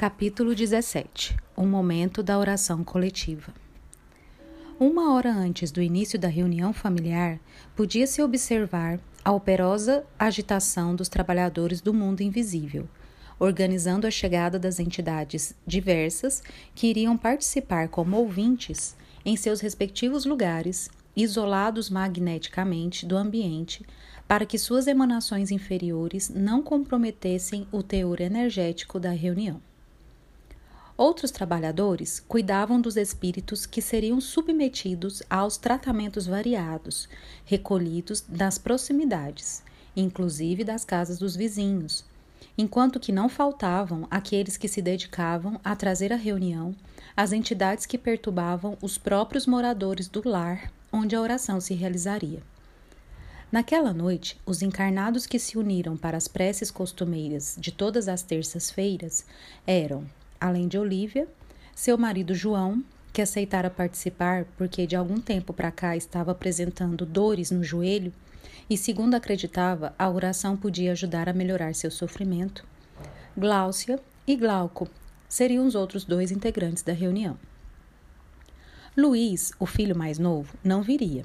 Capítulo 17 O momento da oração coletiva. Uma hora antes do início da reunião familiar, podia-se observar a operosa agitação dos trabalhadores do mundo invisível, organizando a chegada das entidades diversas que iriam participar como ouvintes em seus respectivos lugares, isolados magneticamente do ambiente, para que suas emanações inferiores não comprometessem o teor energético da reunião. Outros trabalhadores cuidavam dos espíritos que seriam submetidos aos tratamentos variados, recolhidos das proximidades, inclusive das casas dos vizinhos, enquanto que não faltavam aqueles que se dedicavam a trazer à reunião as entidades que perturbavam os próprios moradores do lar onde a oração se realizaria. Naquela noite, os encarnados que se uniram para as preces costumeiras de todas as terças-feiras eram além de Olívia, seu marido João, que aceitara participar porque de algum tempo para cá estava apresentando dores no joelho e, segundo acreditava, a oração podia ajudar a melhorar seu sofrimento. Gláucia e Glauco seriam os outros dois integrantes da reunião. Luiz, o filho mais novo, não viria.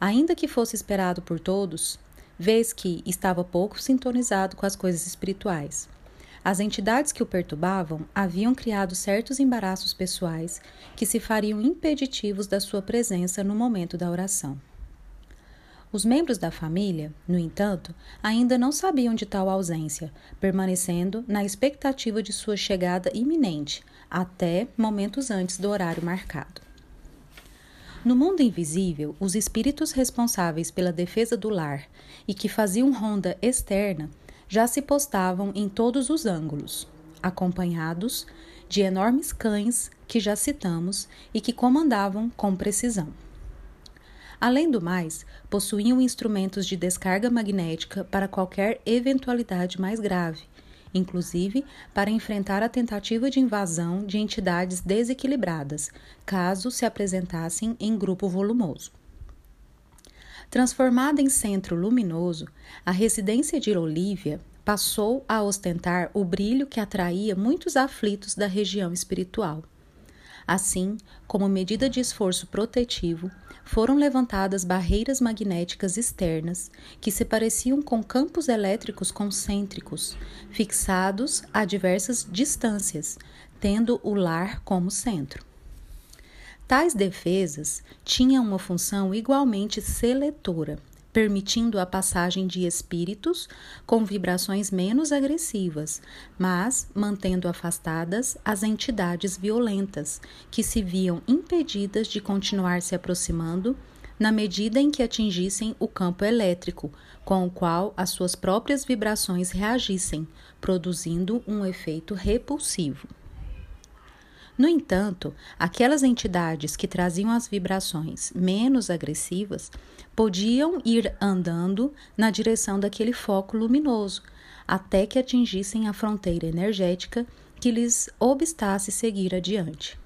Ainda que fosse esperado por todos, vez que estava pouco sintonizado com as coisas espirituais. As entidades que o perturbavam haviam criado certos embaraços pessoais que se fariam impeditivos da sua presença no momento da oração. Os membros da família, no entanto, ainda não sabiam de tal ausência, permanecendo na expectativa de sua chegada iminente, até momentos antes do horário marcado. No mundo invisível, os espíritos responsáveis pela defesa do lar e que faziam ronda externa já se postavam em todos os ângulos, acompanhados de enormes cães que já citamos e que comandavam com precisão. Além do mais, possuíam instrumentos de descarga magnética para qualquer eventualidade mais grave, inclusive para enfrentar a tentativa de invasão de entidades desequilibradas, caso se apresentassem em grupo volumoso. Transformada em centro luminoso, a residência de Olívia passou a ostentar o brilho que atraía muitos aflitos da região espiritual. Assim, como medida de esforço protetivo, foram levantadas barreiras magnéticas externas que se pareciam com campos elétricos concêntricos, fixados a diversas distâncias, tendo o lar como centro. Tais defesas tinham uma função igualmente seletora, permitindo a passagem de espíritos com vibrações menos agressivas, mas mantendo afastadas as entidades violentas, que se viam impedidas de continuar se aproximando na medida em que atingissem o campo elétrico, com o qual as suas próprias vibrações reagissem, produzindo um efeito repulsivo. No entanto, aquelas entidades que traziam as vibrações menos agressivas podiam ir andando na direção daquele foco luminoso, até que atingissem a fronteira energética que lhes obstasse seguir adiante.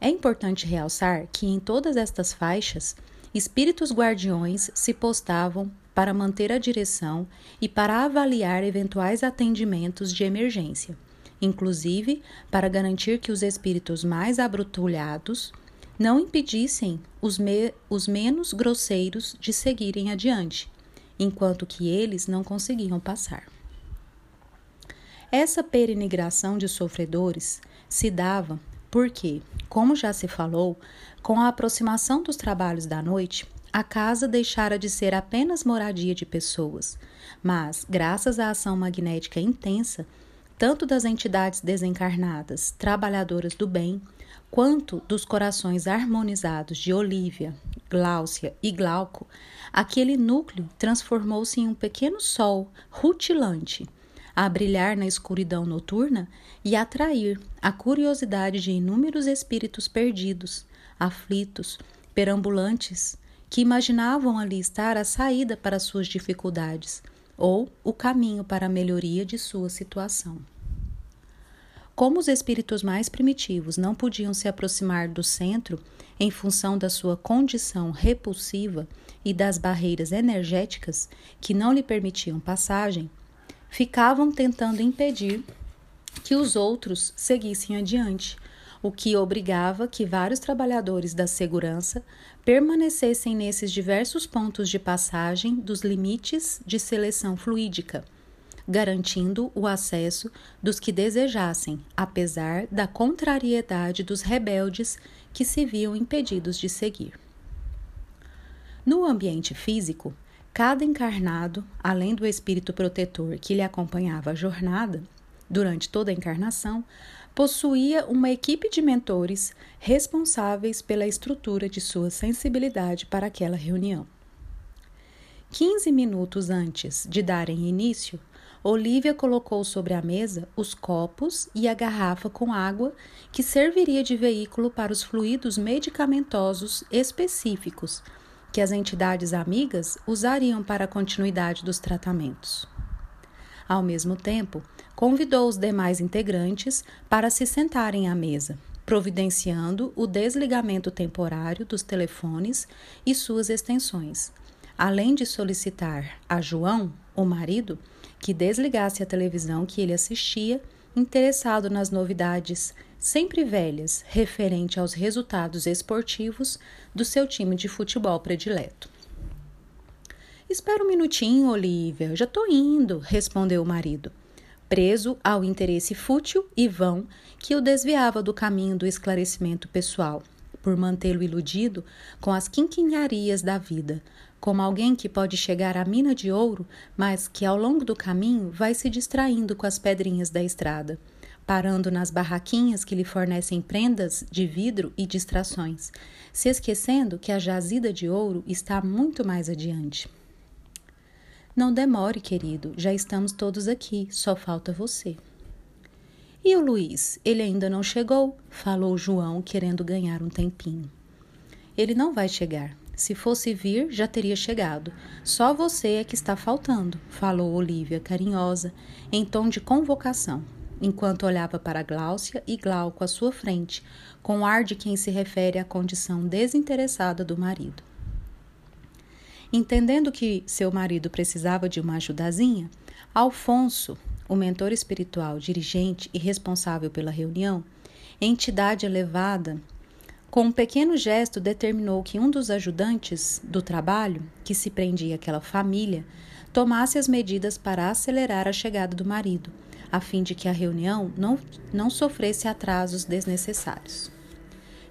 É importante realçar que em todas estas faixas, espíritos guardiões se postavam para manter a direção e para avaliar eventuais atendimentos de emergência inclusive para garantir que os espíritos mais abrutulhados não impedissem os, me os menos grosseiros de seguirem adiante, enquanto que eles não conseguiam passar. Essa peregrinação de sofredores se dava porque, como já se falou, com a aproximação dos trabalhos da noite, a casa deixara de ser apenas moradia de pessoas, mas, graças à ação magnética intensa, tanto das entidades desencarnadas, trabalhadoras do bem, quanto dos corações harmonizados de Olívia, Gláucia e Glauco, aquele núcleo transformou-se em um pequeno sol rutilante, a brilhar na escuridão noturna e atrair a curiosidade de inúmeros espíritos perdidos, aflitos, perambulantes, que imaginavam ali estar a saída para suas dificuldades ou o caminho para a melhoria de sua situação. Como os espíritos mais primitivos não podiam se aproximar do centro em função da sua condição repulsiva e das barreiras energéticas que não lhe permitiam passagem, ficavam tentando impedir que os outros seguissem adiante, o que obrigava que vários trabalhadores da segurança permanecessem nesses diversos pontos de passagem dos limites de seleção fluídica, garantindo o acesso dos que desejassem, apesar da contrariedade dos rebeldes que se viam impedidos de seguir. No ambiente físico, cada encarnado, além do espírito protetor que lhe acompanhava a jornada, durante toda a encarnação, possuía uma equipe de mentores responsáveis pela estrutura de sua sensibilidade para aquela reunião. Quinze minutos antes de darem início, Olivia colocou sobre a mesa os copos e a garrafa com água que serviria de veículo para os fluidos medicamentosos específicos que as entidades amigas usariam para a continuidade dos tratamentos. Ao mesmo tempo, convidou os demais integrantes para se sentarem à mesa, providenciando o desligamento temporário dos telefones e suas extensões, além de solicitar a João, o marido, que desligasse a televisão que ele assistia, interessado nas novidades sempre velhas referente aos resultados esportivos do seu time de futebol predileto. Espera um minutinho, Olivia, já tô indo, respondeu o marido, preso ao interesse fútil e vão que o desviava do caminho do esclarecimento pessoal, por mantê-lo iludido com as quinquinharias da vida, como alguém que pode chegar à mina de ouro, mas que ao longo do caminho vai se distraindo com as pedrinhas da estrada, parando nas barraquinhas que lhe fornecem prendas de vidro e distrações, se esquecendo que a jazida de ouro está muito mais adiante. Não demore, querido, já estamos todos aqui, só falta você. E o Luiz? Ele ainda não chegou? falou João, querendo ganhar um tempinho. Ele não vai chegar. Se fosse vir, já teria chegado. Só você é que está faltando, falou Olívia, carinhosa, em tom de convocação, enquanto olhava para Gláucia e Glauco à sua frente, com ar de quem se refere à condição desinteressada do marido. Entendendo que seu marido precisava de uma ajudazinha, Alfonso, o mentor espiritual, dirigente e responsável pela reunião, entidade elevada, com um pequeno gesto determinou que um dos ajudantes do trabalho, que se prendia àquela família, tomasse as medidas para acelerar a chegada do marido, a fim de que a reunião não, não sofresse atrasos desnecessários.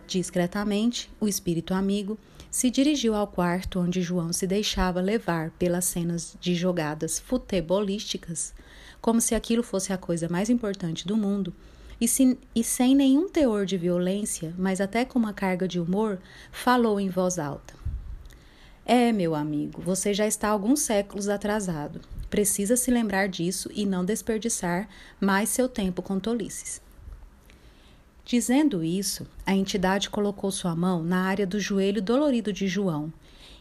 Discretamente, o espírito amigo se dirigiu ao quarto onde João se deixava levar pelas cenas de jogadas futebolísticas, como se aquilo fosse a coisa mais importante do mundo, e, se, e sem nenhum teor de violência, mas até com uma carga de humor, falou em voz alta. É, meu amigo, você já está alguns séculos atrasado. Precisa se lembrar disso e não desperdiçar mais seu tempo com tolices. Dizendo isso, a entidade colocou sua mão na área do joelho dolorido de João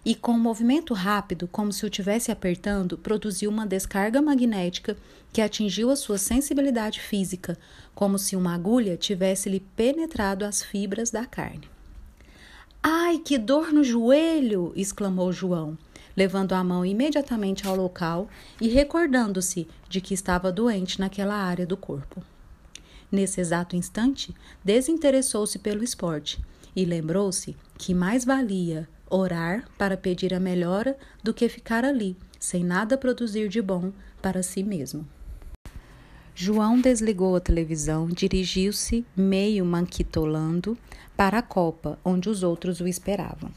e, com um movimento rápido, como se o tivesse apertando, produziu uma descarga magnética que atingiu a sua sensibilidade física, como se uma agulha tivesse lhe penetrado as fibras da carne. Ai, que dor no joelho! exclamou João, levando a mão imediatamente ao local e recordando-se de que estava doente naquela área do corpo. Nesse exato instante, desinteressou-se pelo esporte e lembrou-se que mais valia orar para pedir a melhora do que ficar ali, sem nada produzir de bom para si mesmo. João desligou a televisão, dirigiu-se, meio manquitolando, para a copa, onde os outros o esperavam.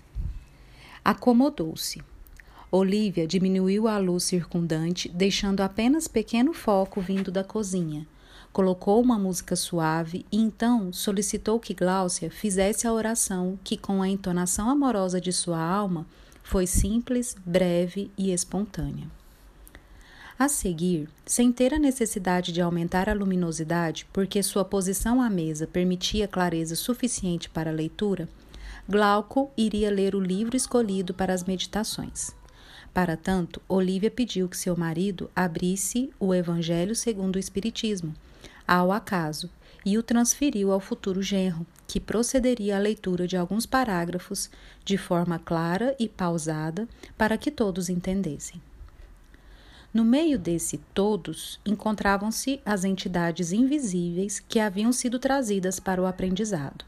Acomodou-se. Olivia diminuiu a luz circundante, deixando apenas pequeno foco vindo da cozinha, colocou uma música suave e então solicitou que Gláucia fizesse a oração que, com a entonação amorosa de sua alma, foi simples, breve e espontânea. A seguir, sem ter a necessidade de aumentar a luminosidade, porque sua posição à mesa permitia clareza suficiente para a leitura, Glauco iria ler o livro escolhido para as meditações. Para tanto, Olívia pediu que seu marido abrisse o Evangelho segundo o Espiritismo, ao acaso e o transferiu ao futuro genro, que procederia à leitura de alguns parágrafos de forma clara e pausada para que todos entendessem. No meio desse todos encontravam-se as entidades invisíveis que haviam sido trazidas para o aprendizado.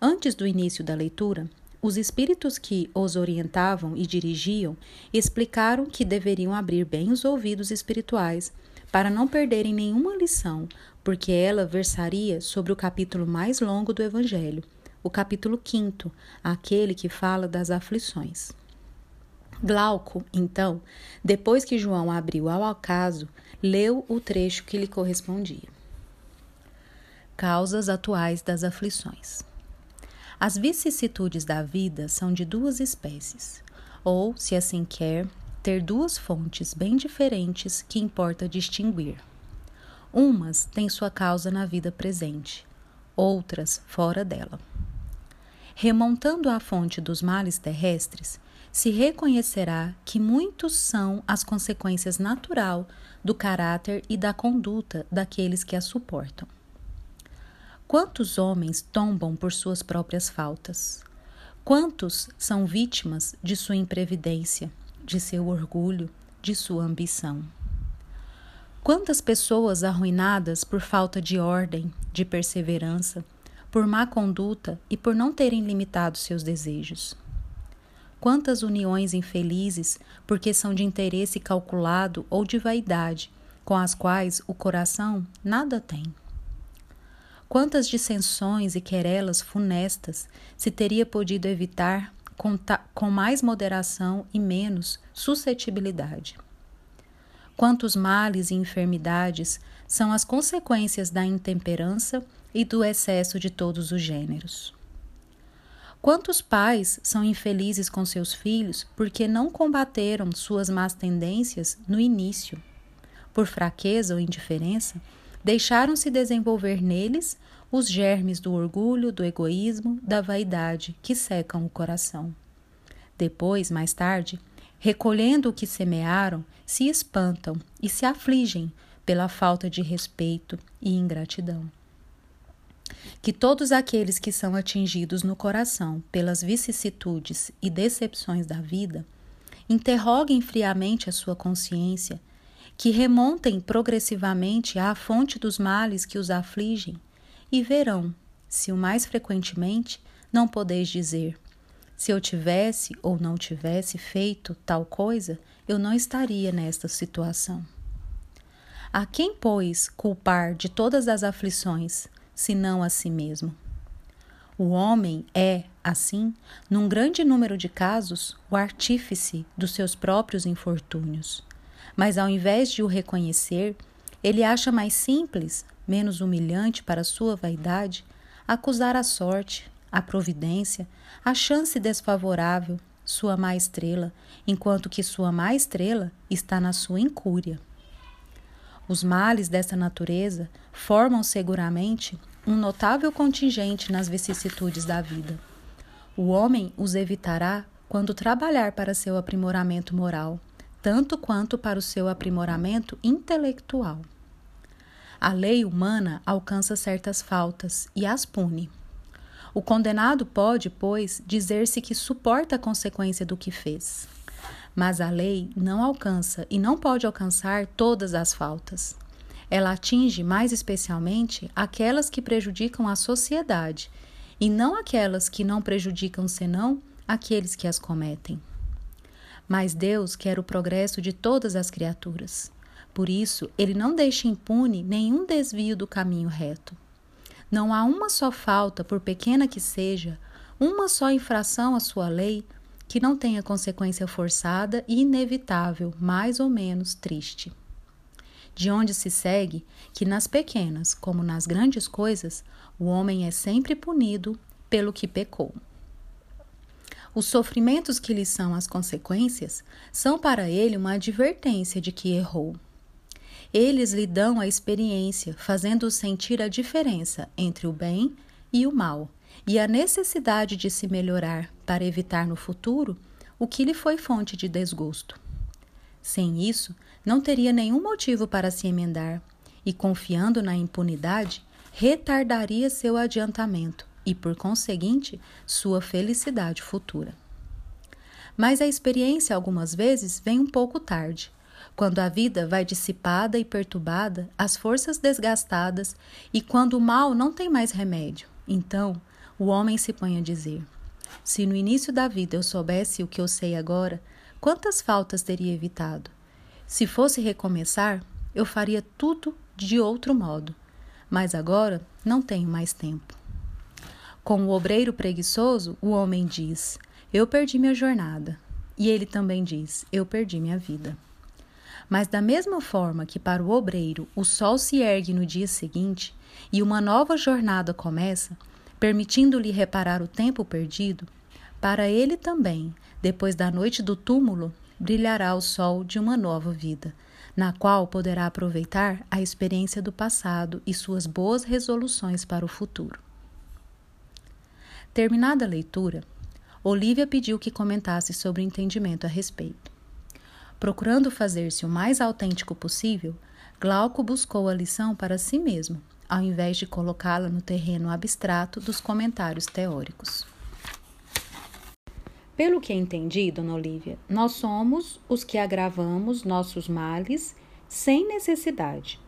Antes do início da leitura, os espíritos que os orientavam e dirigiam explicaram que deveriam abrir bem os ouvidos espirituais para não perderem nenhuma lição, porque ela versaria sobre o capítulo mais longo do Evangelho, o capítulo 5, aquele que fala das aflições. Glauco, então, depois que João abriu ao acaso, leu o trecho que lhe correspondia. Causas atuais das aflições. As vicissitudes da vida são de duas espécies, ou, se assim quer, ter duas fontes bem diferentes que importa distinguir. Umas têm sua causa na vida presente, outras fora dela. Remontando à fonte dos males terrestres, se reconhecerá que muitos são as consequências natural do caráter e da conduta daqueles que a suportam. Quantos homens tombam por suas próprias faltas? Quantos são vítimas de sua imprevidência, de seu orgulho, de sua ambição? Quantas pessoas arruinadas por falta de ordem, de perseverança, por má conduta e por não terem limitado seus desejos? Quantas uniões infelizes, porque são de interesse calculado ou de vaidade, com as quais o coração nada tem? Quantas dissensões e querelas funestas se teria podido evitar com, com mais moderação e menos suscetibilidade? Quantos males e enfermidades são as consequências da intemperança e do excesso de todos os gêneros? Quantos pais são infelizes com seus filhos porque não combateram suas más tendências no início? Por fraqueza ou indiferença, deixaram-se desenvolver neles os germes do orgulho, do egoísmo, da vaidade que secam o coração. Depois, mais tarde, recolhendo o que semearam, se espantam e se afligem pela falta de respeito e ingratidão que todos aqueles que são atingidos no coração pelas vicissitudes e decepções da vida interroguem friamente a sua consciência, que remontem progressivamente à fonte dos males que os afligem e verão, se o mais frequentemente não podeis dizer: se eu tivesse ou não tivesse feito tal coisa, eu não estaria nesta situação. A quem, pois, culpar de todas as aflições, senão a si mesmo. O homem é, assim, num grande número de casos, o artífice dos seus próprios infortúnios. Mas ao invés de o reconhecer, ele acha mais simples, menos humilhante para sua vaidade, acusar a sorte, a providência, a chance desfavorável, sua má estrela, enquanto que sua má estrela está na sua incúria. Os males dessa natureza formam seguramente um notável contingente nas vicissitudes da vida. O homem os evitará quando trabalhar para seu aprimoramento moral, tanto quanto para o seu aprimoramento intelectual. A lei humana alcança certas faltas e as pune. O condenado pode, pois, dizer-se que suporta a consequência do que fez. Mas a lei não alcança e não pode alcançar todas as faltas. Ela atinge mais especialmente aquelas que prejudicam a sociedade e não aquelas que não prejudicam senão aqueles que as cometem. Mas Deus quer o progresso de todas as criaturas. Por isso, ele não deixa impune nenhum desvio do caminho reto. Não há uma só falta, por pequena que seja, uma só infração à sua lei que não tenha consequência forçada e inevitável, mais ou menos triste. De onde se segue que nas pequenas, como nas grandes coisas, o homem é sempre punido pelo que pecou. Os sofrimentos que lhe são as consequências são para ele uma advertência de que errou. Eles lhe dão a experiência, fazendo-o sentir a diferença entre o bem e o mal, e a necessidade de se melhorar para evitar no futuro o que lhe foi fonte de desgosto. Sem isso, não teria nenhum motivo para se emendar e, confiando na impunidade, retardaria seu adiantamento e, por conseguinte, sua felicidade futura. Mas a experiência algumas vezes vem um pouco tarde, quando a vida vai dissipada e perturbada, as forças desgastadas e quando o mal não tem mais remédio. Então, o homem se põe a dizer: Se no início da vida eu soubesse o que eu sei agora, quantas faltas teria evitado? Se fosse recomeçar, eu faria tudo de outro modo. Mas agora não tenho mais tempo. Com o obreiro preguiçoso, o homem diz: Eu perdi minha jornada. E ele também diz: Eu perdi minha vida. Mas, da mesma forma que para o obreiro o sol se ergue no dia seguinte e uma nova jornada começa, permitindo-lhe reparar o tempo perdido, para ele também, depois da noite do túmulo, brilhará o sol de uma nova vida, na qual poderá aproveitar a experiência do passado e suas boas resoluções para o futuro. Terminada a leitura, Olivia pediu que comentasse sobre o entendimento a respeito. Procurando fazer-se o mais autêntico possível, Glauco buscou a lição para si mesmo, ao invés de colocá-la no terreno abstrato dos comentários teóricos. Pelo que entendi, Dona Olívia, nós somos os que agravamos nossos males sem necessidade.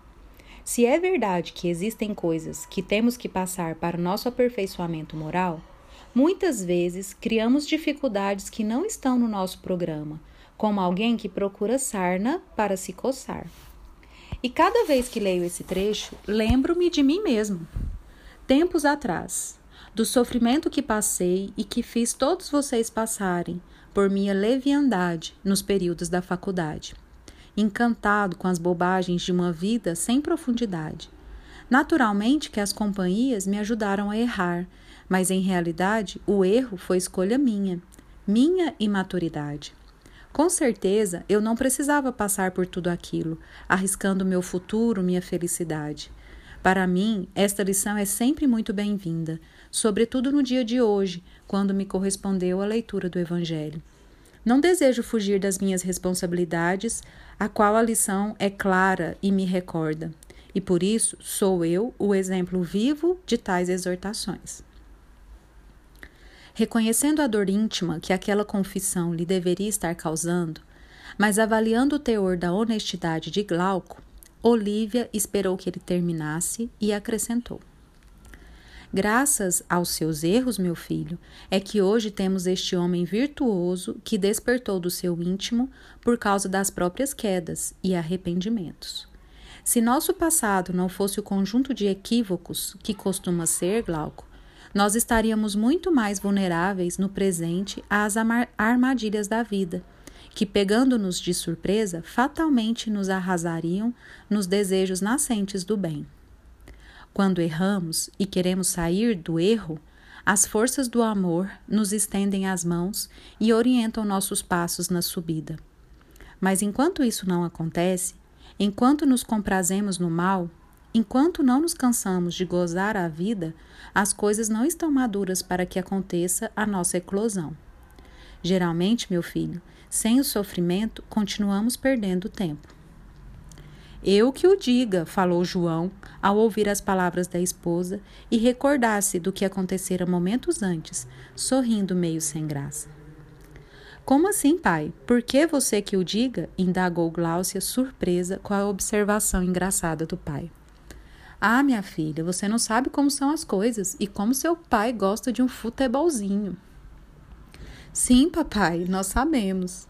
Se é verdade que existem coisas que temos que passar para o nosso aperfeiçoamento moral, muitas vezes criamos dificuldades que não estão no nosso programa, como alguém que procura sarna para se coçar. E cada vez que leio esse trecho, lembro-me de mim mesmo. Tempos atrás, do sofrimento que passei e que fiz todos vocês passarem por minha leviandade nos períodos da faculdade. Encantado com as bobagens de uma vida sem profundidade. Naturalmente que as companhias me ajudaram a errar, mas em realidade o erro foi escolha minha, minha imaturidade. Com certeza, eu não precisava passar por tudo aquilo, arriscando meu futuro, minha felicidade. Para mim, esta lição é sempre muito bem-vinda, sobretudo no dia de hoje, quando me correspondeu a leitura do Evangelho. Não desejo fugir das minhas responsabilidades, a qual a lição é clara e me recorda, e por isso sou eu o exemplo vivo de tais exortações. Reconhecendo a dor íntima que aquela confissão lhe deveria estar causando, mas avaliando o teor da honestidade de Glauco, Olívia esperou que ele terminasse e acrescentou: Graças aos seus erros, meu filho, é que hoje temos este homem virtuoso que despertou do seu íntimo por causa das próprias quedas e arrependimentos. Se nosso passado não fosse o conjunto de equívocos que costuma ser, Glauco, nós estaríamos muito mais vulneráveis no presente às armadilhas da vida, que, pegando-nos de surpresa, fatalmente nos arrasariam nos desejos nascentes do bem. Quando erramos e queremos sair do erro, as forças do amor nos estendem as mãos e orientam nossos passos na subida. Mas enquanto isso não acontece, enquanto nos comprazemos no mal, Enquanto não nos cansamos de gozar a vida, as coisas não estão maduras para que aconteça a nossa eclosão. Geralmente, meu filho, sem o sofrimento, continuamos perdendo tempo. Eu que o diga, falou João, ao ouvir as palavras da esposa e recordar-se do que acontecera momentos antes, sorrindo meio sem graça. Como assim, pai? Por que você que o diga? indagou Gláucia, surpresa com a observação engraçada do pai. Ah, minha filha, você não sabe como são as coisas e como seu pai gosta de um futebolzinho. Sim, papai, nós sabemos.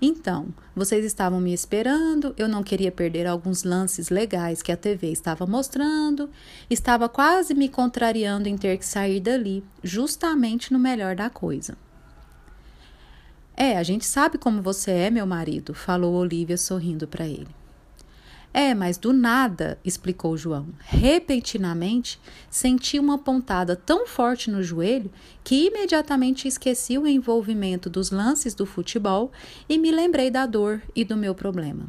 Então, vocês estavam me esperando, eu não queria perder alguns lances legais que a TV estava mostrando, estava quase me contrariando em ter que sair dali, justamente no melhor da coisa. É, a gente sabe como você é, meu marido, falou Olivia sorrindo para ele. É, mas do nada, explicou João. Repentinamente, senti uma pontada tão forte no joelho que imediatamente esqueci o envolvimento dos lances do futebol e me lembrei da dor e do meu problema.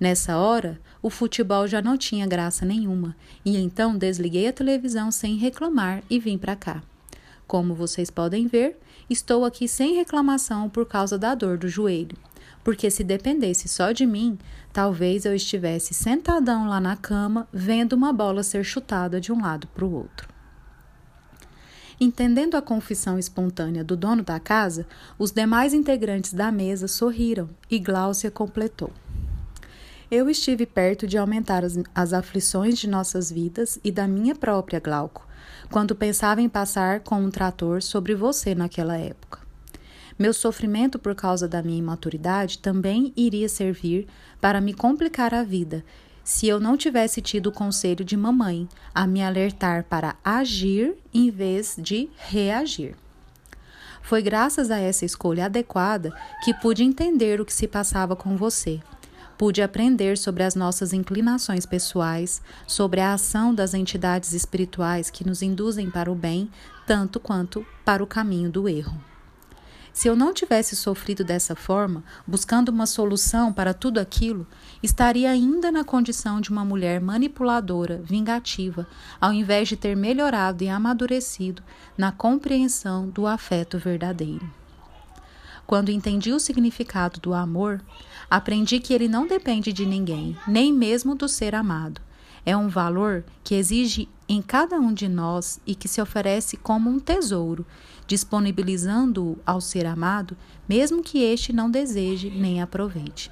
Nessa hora, o futebol já não tinha graça nenhuma, e então desliguei a televisão sem reclamar e vim para cá. Como vocês podem ver, estou aqui sem reclamação por causa da dor do joelho porque se dependesse só de mim, talvez eu estivesse sentadão lá na cama, vendo uma bola ser chutada de um lado para o outro. Entendendo a confissão espontânea do dono da casa, os demais integrantes da mesa sorriram e Gláucia completou. Eu estive perto de aumentar as, as aflições de nossas vidas e da minha própria, Glauco, quando pensava em passar com um trator sobre você naquela época. Meu sofrimento por causa da minha imaturidade também iria servir para me complicar a vida se eu não tivesse tido o conselho de mamãe a me alertar para agir em vez de reagir. Foi graças a essa escolha adequada que pude entender o que se passava com você. Pude aprender sobre as nossas inclinações pessoais, sobre a ação das entidades espirituais que nos induzem para o bem, tanto quanto para o caminho do erro. Se eu não tivesse sofrido dessa forma, buscando uma solução para tudo aquilo, estaria ainda na condição de uma mulher manipuladora, vingativa, ao invés de ter melhorado e amadurecido na compreensão do afeto verdadeiro. Quando entendi o significado do amor, aprendi que ele não depende de ninguém, nem mesmo do ser amado. É um valor que exige em cada um de nós e que se oferece como um tesouro disponibilizando-o ao ser amado, mesmo que este não deseje nem aproveite.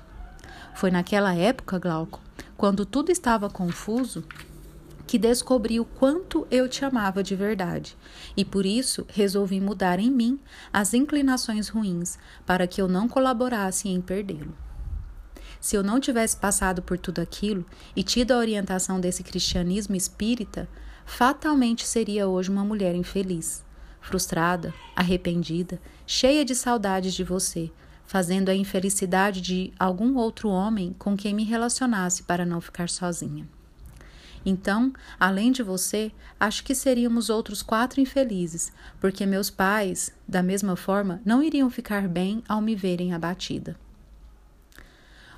Foi naquela época, Glauco, quando tudo estava confuso, que descobri o quanto eu te amava de verdade, e por isso resolvi mudar em mim as inclinações ruins, para que eu não colaborasse em perdê-lo. Se eu não tivesse passado por tudo aquilo e tido a orientação desse cristianismo espírita, fatalmente seria hoje uma mulher infeliz, frustrada, arrependida, cheia de saudades de você, fazendo a infelicidade de algum outro homem com quem me relacionasse para não ficar sozinha. Então, além de você, acho que seríamos outros quatro infelizes, porque meus pais, da mesma forma, não iriam ficar bem ao me verem abatida.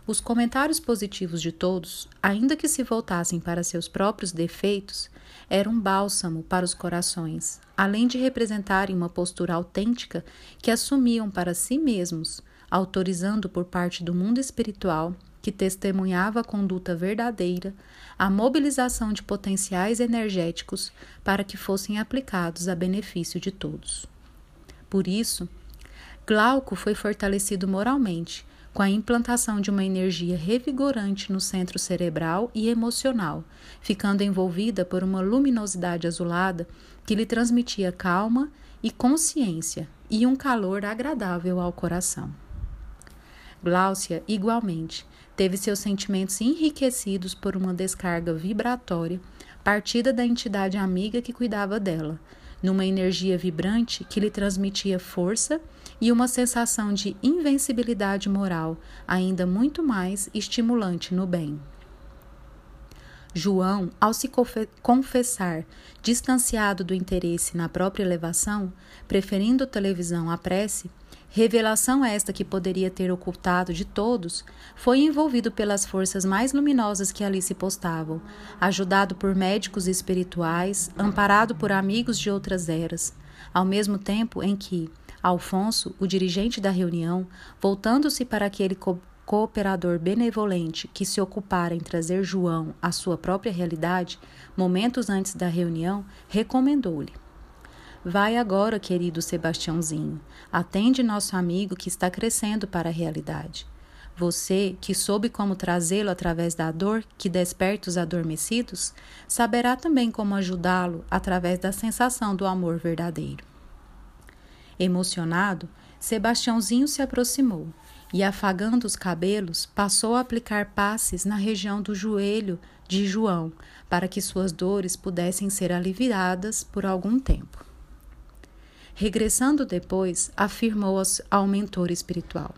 Os comentários positivos de todos, ainda que se voltassem para seus próprios defeitos, eram um bálsamo para os corações, além de representarem uma postura autêntica que assumiam para si mesmos, autorizando por parte do mundo espiritual, que testemunhava a conduta verdadeira, a mobilização de potenciais energéticos para que fossem aplicados a benefício de todos. Por isso, Glauco foi fortalecido moralmente com a implantação de uma energia revigorante no centro cerebral e emocional, ficando envolvida por uma luminosidade azulada que lhe transmitia calma e consciência e um calor agradável ao coração. Gláucia, igualmente, teve seus sentimentos enriquecidos por uma descarga vibratória partida da entidade amiga que cuidava dela, numa energia vibrante que lhe transmitia força e uma sensação de invencibilidade moral, ainda muito mais estimulante no bem. João, ao se confessar distanciado do interesse na própria elevação, preferindo televisão à prece, revelação esta que poderia ter ocultado de todos, foi envolvido pelas forças mais luminosas que ali se postavam, ajudado por médicos espirituais, amparado por amigos de outras eras, ao mesmo tempo em que, Alfonso, o dirigente da reunião, voltando-se para aquele co cooperador benevolente que se ocupara em trazer João à sua própria realidade, momentos antes da reunião, recomendou-lhe: Vai agora, querido Sebastiãozinho, atende nosso amigo que está crescendo para a realidade. Você, que soube como trazê-lo através da dor que desperta os adormecidos, saberá também como ajudá-lo através da sensação do amor verdadeiro. Emocionado, Sebastiãozinho se aproximou e, afagando os cabelos, passou a aplicar passes na região do joelho de João, para que suas dores pudessem ser aliviadas por algum tempo. Regressando depois, afirmou ao mentor espiritual: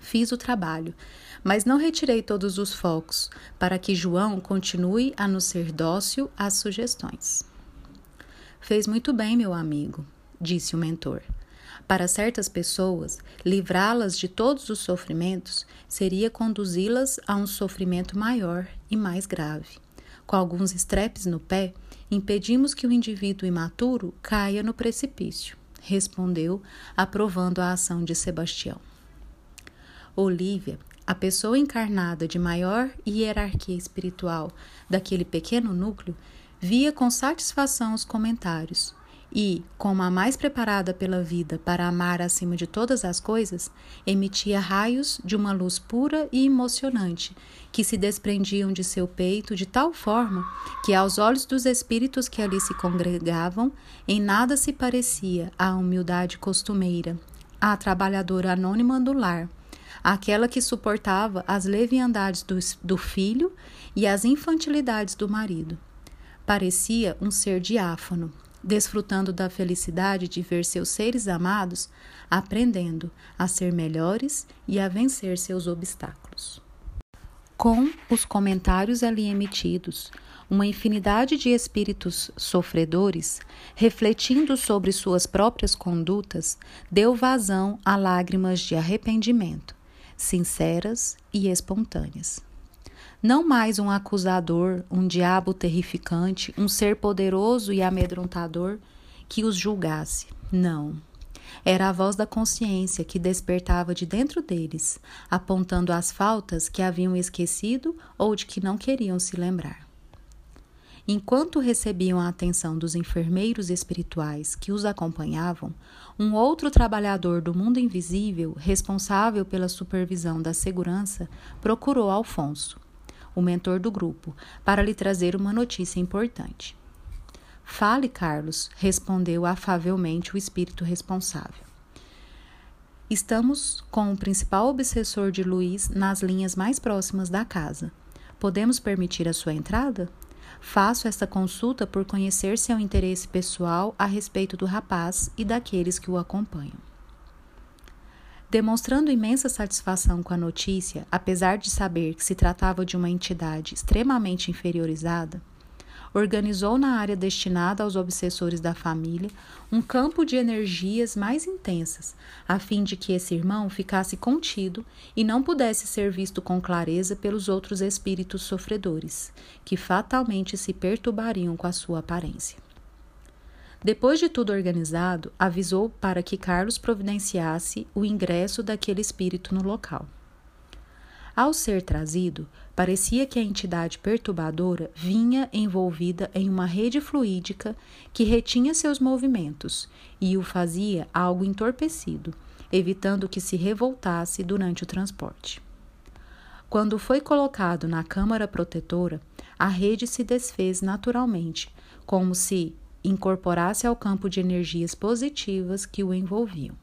Fiz o trabalho, mas não retirei todos os focos, para que João continue a nos ser dócil às sugestões. Fez muito bem, meu amigo, disse o mentor. Para certas pessoas, livrá-las de todos os sofrimentos seria conduzi-las a um sofrimento maior e mais grave. Com alguns estrepes no pé, impedimos que o indivíduo imaturo caia no precipício, respondeu, aprovando a ação de Sebastião. Olívia, a pessoa encarnada de maior hierarquia espiritual daquele pequeno núcleo, via com satisfação os comentários e, como a mais preparada pela vida para amar acima de todas as coisas, emitia raios de uma luz pura e emocionante que se desprendiam de seu peito de tal forma que, aos olhos dos espíritos que ali se congregavam, em nada se parecia à humildade costumeira, à trabalhadora anônima do lar, aquela que suportava as leviandades do, do filho e as infantilidades do marido. Parecia um ser diáfano, desfrutando da felicidade de ver seus seres amados aprendendo a ser melhores e a vencer seus obstáculos. Com os comentários ali emitidos, uma infinidade de espíritos sofredores, refletindo sobre suas próprias condutas, deu vazão a lágrimas de arrependimento, sinceras e espontâneas. Não mais um acusador, um diabo terrificante, um ser poderoso e amedrontador que os julgasse. Não. Era a voz da consciência que despertava de dentro deles, apontando as faltas que haviam esquecido ou de que não queriam se lembrar. Enquanto recebiam a atenção dos enfermeiros espirituais que os acompanhavam, um outro trabalhador do mundo invisível, responsável pela supervisão da segurança, procurou Alfonso o mentor do grupo, para lhe trazer uma notícia importante. Fale, Carlos, respondeu afavelmente o espírito responsável. Estamos com o principal obsessor de Luiz nas linhas mais próximas da casa. Podemos permitir a sua entrada? Faço esta consulta por conhecer seu interesse pessoal a respeito do rapaz e daqueles que o acompanham. Demonstrando imensa satisfação com a notícia, apesar de saber que se tratava de uma entidade extremamente inferiorizada, organizou na área destinada aos obsessores da família um campo de energias mais intensas, a fim de que esse irmão ficasse contido e não pudesse ser visto com clareza pelos outros espíritos sofredores, que fatalmente se perturbariam com a sua aparência. Depois de tudo organizado, avisou para que Carlos providenciasse o ingresso daquele espírito no local. Ao ser trazido, parecia que a entidade perturbadora vinha envolvida em uma rede fluídica que retinha seus movimentos e o fazia algo entorpecido, evitando que se revoltasse durante o transporte. Quando foi colocado na câmara protetora, a rede se desfez naturalmente, como se incorporasse ao campo de energias positivas que o envolviam.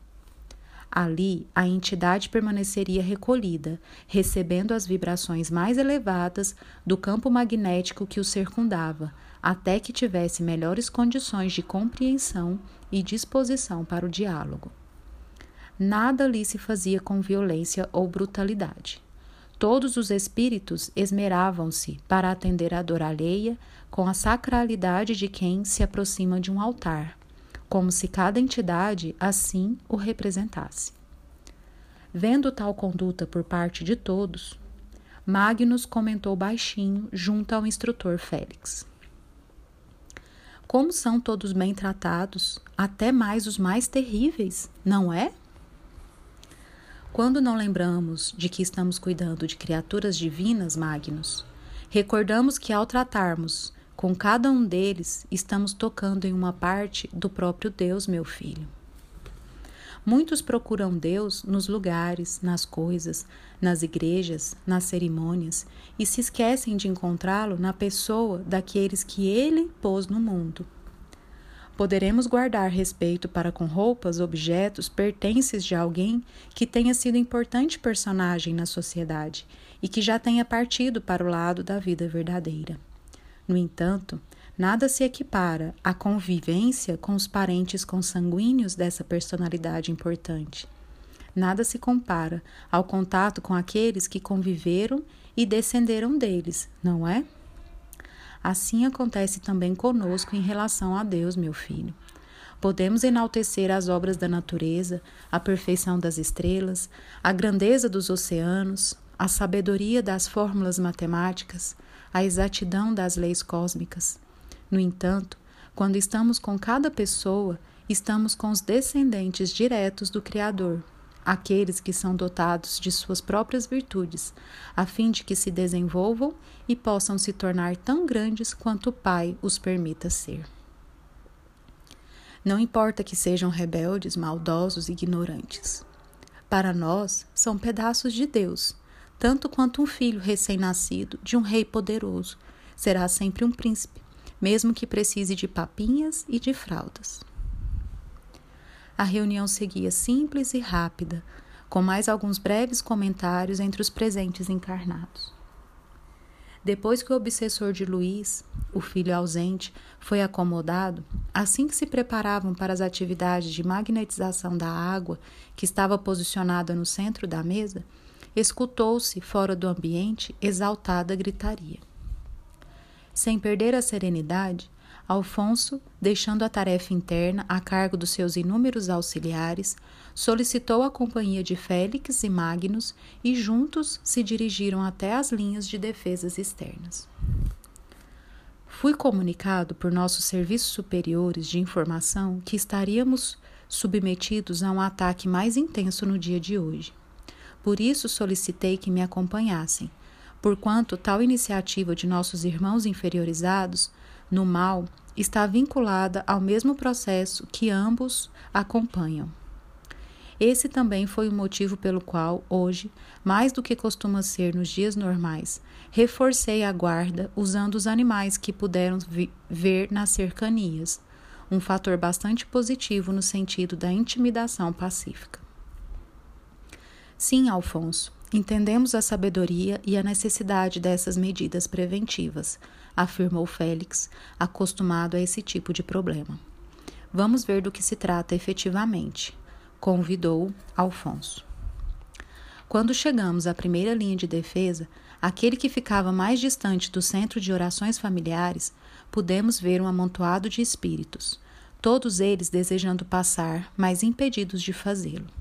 Ali, a entidade permaneceria recolhida, recebendo as vibrações mais elevadas do campo magnético que o circundava, até que tivesse melhores condições de compreensão e disposição para o diálogo. Nada ali se fazia com violência ou brutalidade. Todos os espíritos esmeravam-se para atender à dor alheia com a sacralidade de quem se aproxima de um altar, como se cada entidade assim o representasse. Vendo tal conduta por parte de todos, Magnus comentou baixinho junto ao instrutor Félix. Como são todos bem tratados, até mais os mais terríveis, não é? Quando não lembramos de que estamos cuidando de criaturas divinas, Magnus, recordamos que ao tratarmos com cada um deles, estamos tocando em uma parte do próprio Deus, meu filho. Muitos procuram Deus nos lugares, nas coisas, nas igrejas, nas cerimônias e se esquecem de encontrá-lo na pessoa daqueles que ele pôs no mundo. Poderemos guardar respeito para com roupas, objetos, pertences de alguém que tenha sido importante personagem na sociedade e que já tenha partido para o lado da vida verdadeira. No entanto, nada se equipara à convivência com os parentes consanguíneos dessa personalidade importante. Nada se compara ao contato com aqueles que conviveram e descenderam deles, não é? Assim acontece também conosco em relação a Deus, meu filho. Podemos enaltecer as obras da natureza, a perfeição das estrelas, a grandeza dos oceanos, a sabedoria das fórmulas matemáticas, a exatidão das leis cósmicas. No entanto, quando estamos com cada pessoa, estamos com os descendentes diretos do Criador, aqueles que são dotados de suas próprias virtudes, a fim de que se desenvolvam e possam se tornar tão grandes quanto o Pai os permita ser. Não importa que sejam rebeldes, maldosos ignorantes. Para nós, são pedaços de Deus, tanto quanto um filho recém-nascido de um rei poderoso será sempre um príncipe, mesmo que precise de papinhas e de fraldas. A reunião seguia simples e rápida, com mais alguns breves comentários entre os presentes encarnados. Depois que o obsessor de Luiz, o filho ausente, foi acomodado, assim que se preparavam para as atividades de magnetização da água que estava posicionada no centro da mesa, escutou-se, fora do ambiente, exaltada gritaria. Sem perder a serenidade, Alfonso, deixando a tarefa interna a cargo dos seus inúmeros auxiliares, solicitou a companhia de Félix e Magnus e juntos se dirigiram até as linhas de defesas externas. Fui comunicado por nossos serviços superiores de informação que estaríamos submetidos a um ataque mais intenso no dia de hoje. Por isso solicitei que me acompanhassem, porquanto tal iniciativa de nossos irmãos inferiorizados no mal está vinculada ao mesmo processo que ambos acompanham. Esse também foi o motivo pelo qual, hoje, mais do que costuma ser nos dias normais, reforcei a guarda usando os animais que puderam ver nas cercanias, um fator bastante positivo no sentido da intimidação pacífica. Sim, Alfonso, entendemos a sabedoria e a necessidade dessas medidas preventivas, afirmou Félix, acostumado a esse tipo de problema. Vamos ver do que se trata efetivamente, convidou Alfonso. Quando chegamos à primeira linha de defesa, aquele que ficava mais distante do centro de orações familiares, pudemos ver um amontoado de espíritos, todos eles desejando passar, mas impedidos de fazê-lo.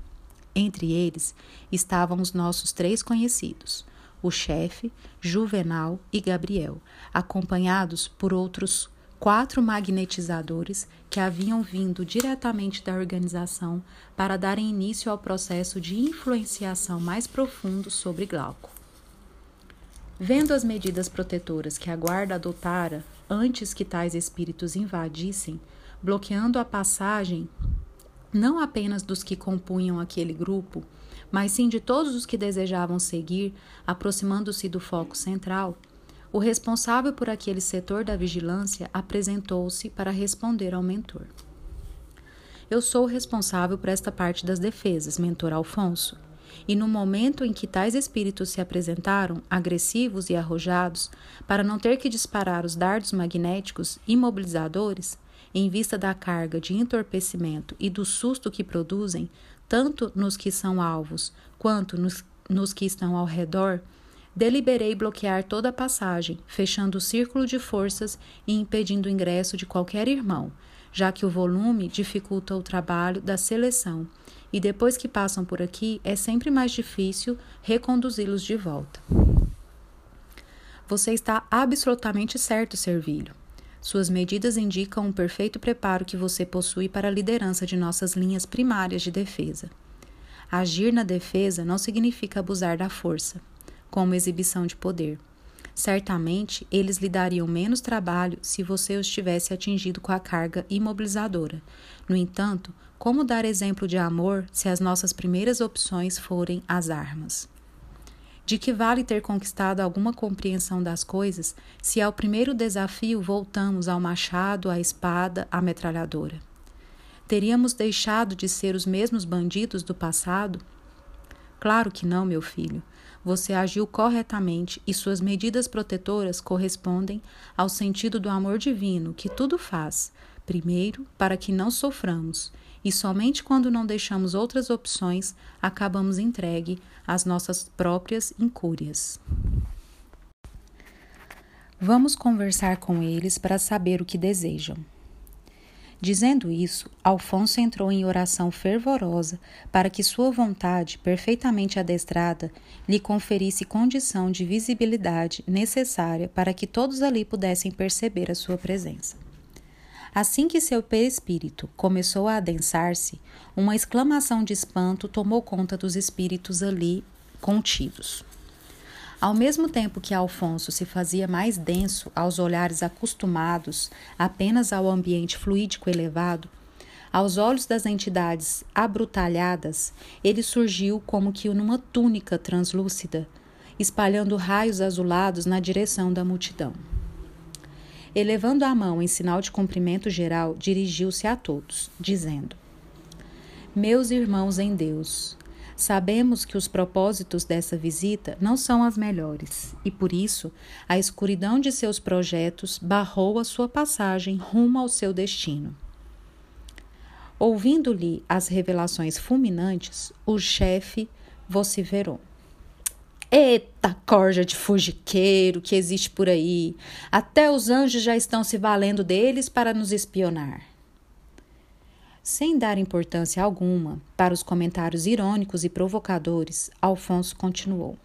Entre eles estavam os nossos três conhecidos, o chefe, Juvenal e Gabriel, acompanhados por outros quatro magnetizadores que haviam vindo diretamente da organização para darem início ao processo de influenciação mais profundo sobre Glauco. Vendo as medidas protetoras que a guarda adotara antes que tais espíritos invadissem, bloqueando a passagem não apenas dos que compunham aquele grupo, mas sim de todos os que desejavam seguir, aproximando-se do foco central, o responsável por aquele setor da vigilância apresentou-se para responder ao mentor. Eu sou o responsável por esta parte das defesas, mentor Alfonso. E no momento em que tais espíritos se apresentaram, agressivos e arrojados, para não ter que disparar os dardos magnéticos imobilizadores, em vista da carga de entorpecimento e do susto que produzem, tanto nos que são alvos quanto nos, nos que estão ao redor, deliberei bloquear toda a passagem, fechando o círculo de forças e impedindo o ingresso de qualquer irmão, já que o volume dificulta o trabalho da seleção e depois que passam por aqui é sempre mais difícil reconduzi-los de volta. Você está absolutamente certo, Servilho. Suas medidas indicam um perfeito preparo que você possui para a liderança de nossas linhas primárias de defesa. Agir na defesa não significa abusar da força, como exibição de poder. Certamente, eles lhe dariam menos trabalho se você os tivesse atingido com a carga imobilizadora. No entanto, como dar exemplo de amor se as nossas primeiras opções forem as armas? De que vale ter conquistado alguma compreensão das coisas se ao primeiro desafio voltamos ao machado, à espada, à metralhadora? Teríamos deixado de ser os mesmos bandidos do passado? Claro que não, meu filho. Você agiu corretamente e suas medidas protetoras correspondem ao sentido do amor divino que tudo faz, primeiro, para que não soframos, e somente quando não deixamos outras opções acabamos entregue às nossas próprias incúrias. Vamos conversar com eles para saber o que desejam. Dizendo isso, Alfonso entrou em oração fervorosa para que sua vontade, perfeitamente adestrada, lhe conferisse condição de visibilidade necessária para que todos ali pudessem perceber a sua presença. Assim que seu perispírito começou a adensar-se, uma exclamação de espanto tomou conta dos espíritos ali contidos. Ao mesmo tempo que Alfonso se fazia mais denso aos olhares acostumados apenas ao ambiente fluídico elevado, Aos olhos das entidades abrutalhadas, ele surgiu como que numa túnica translúcida, espalhando raios azulados na direção da multidão. Elevando a mão em sinal de cumprimento geral, dirigiu-se a todos, dizendo: Meus irmãos em Deus, sabemos que os propósitos dessa visita não são as melhores e, por isso, a escuridão de seus projetos barrou a sua passagem rumo ao seu destino. Ouvindo-lhe as revelações fulminantes, o chefe vociferou. Eita corja de fugiqueiro que existe por aí! Até os anjos já estão se valendo deles para nos espionar. Sem dar importância alguma para os comentários irônicos e provocadores, Alfonso continuou.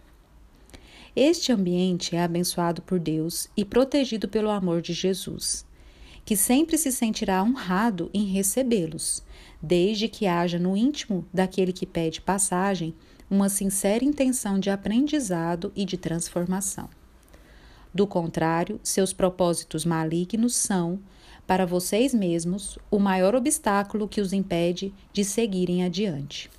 Este ambiente é abençoado por Deus e protegido pelo amor de Jesus, que sempre se sentirá honrado em recebê-los, desde que haja no íntimo daquele que pede passagem uma sincera intenção de aprendizado e de transformação. Do contrário, seus propósitos malignos são, para vocês mesmos, o maior obstáculo que os impede de seguirem adiante.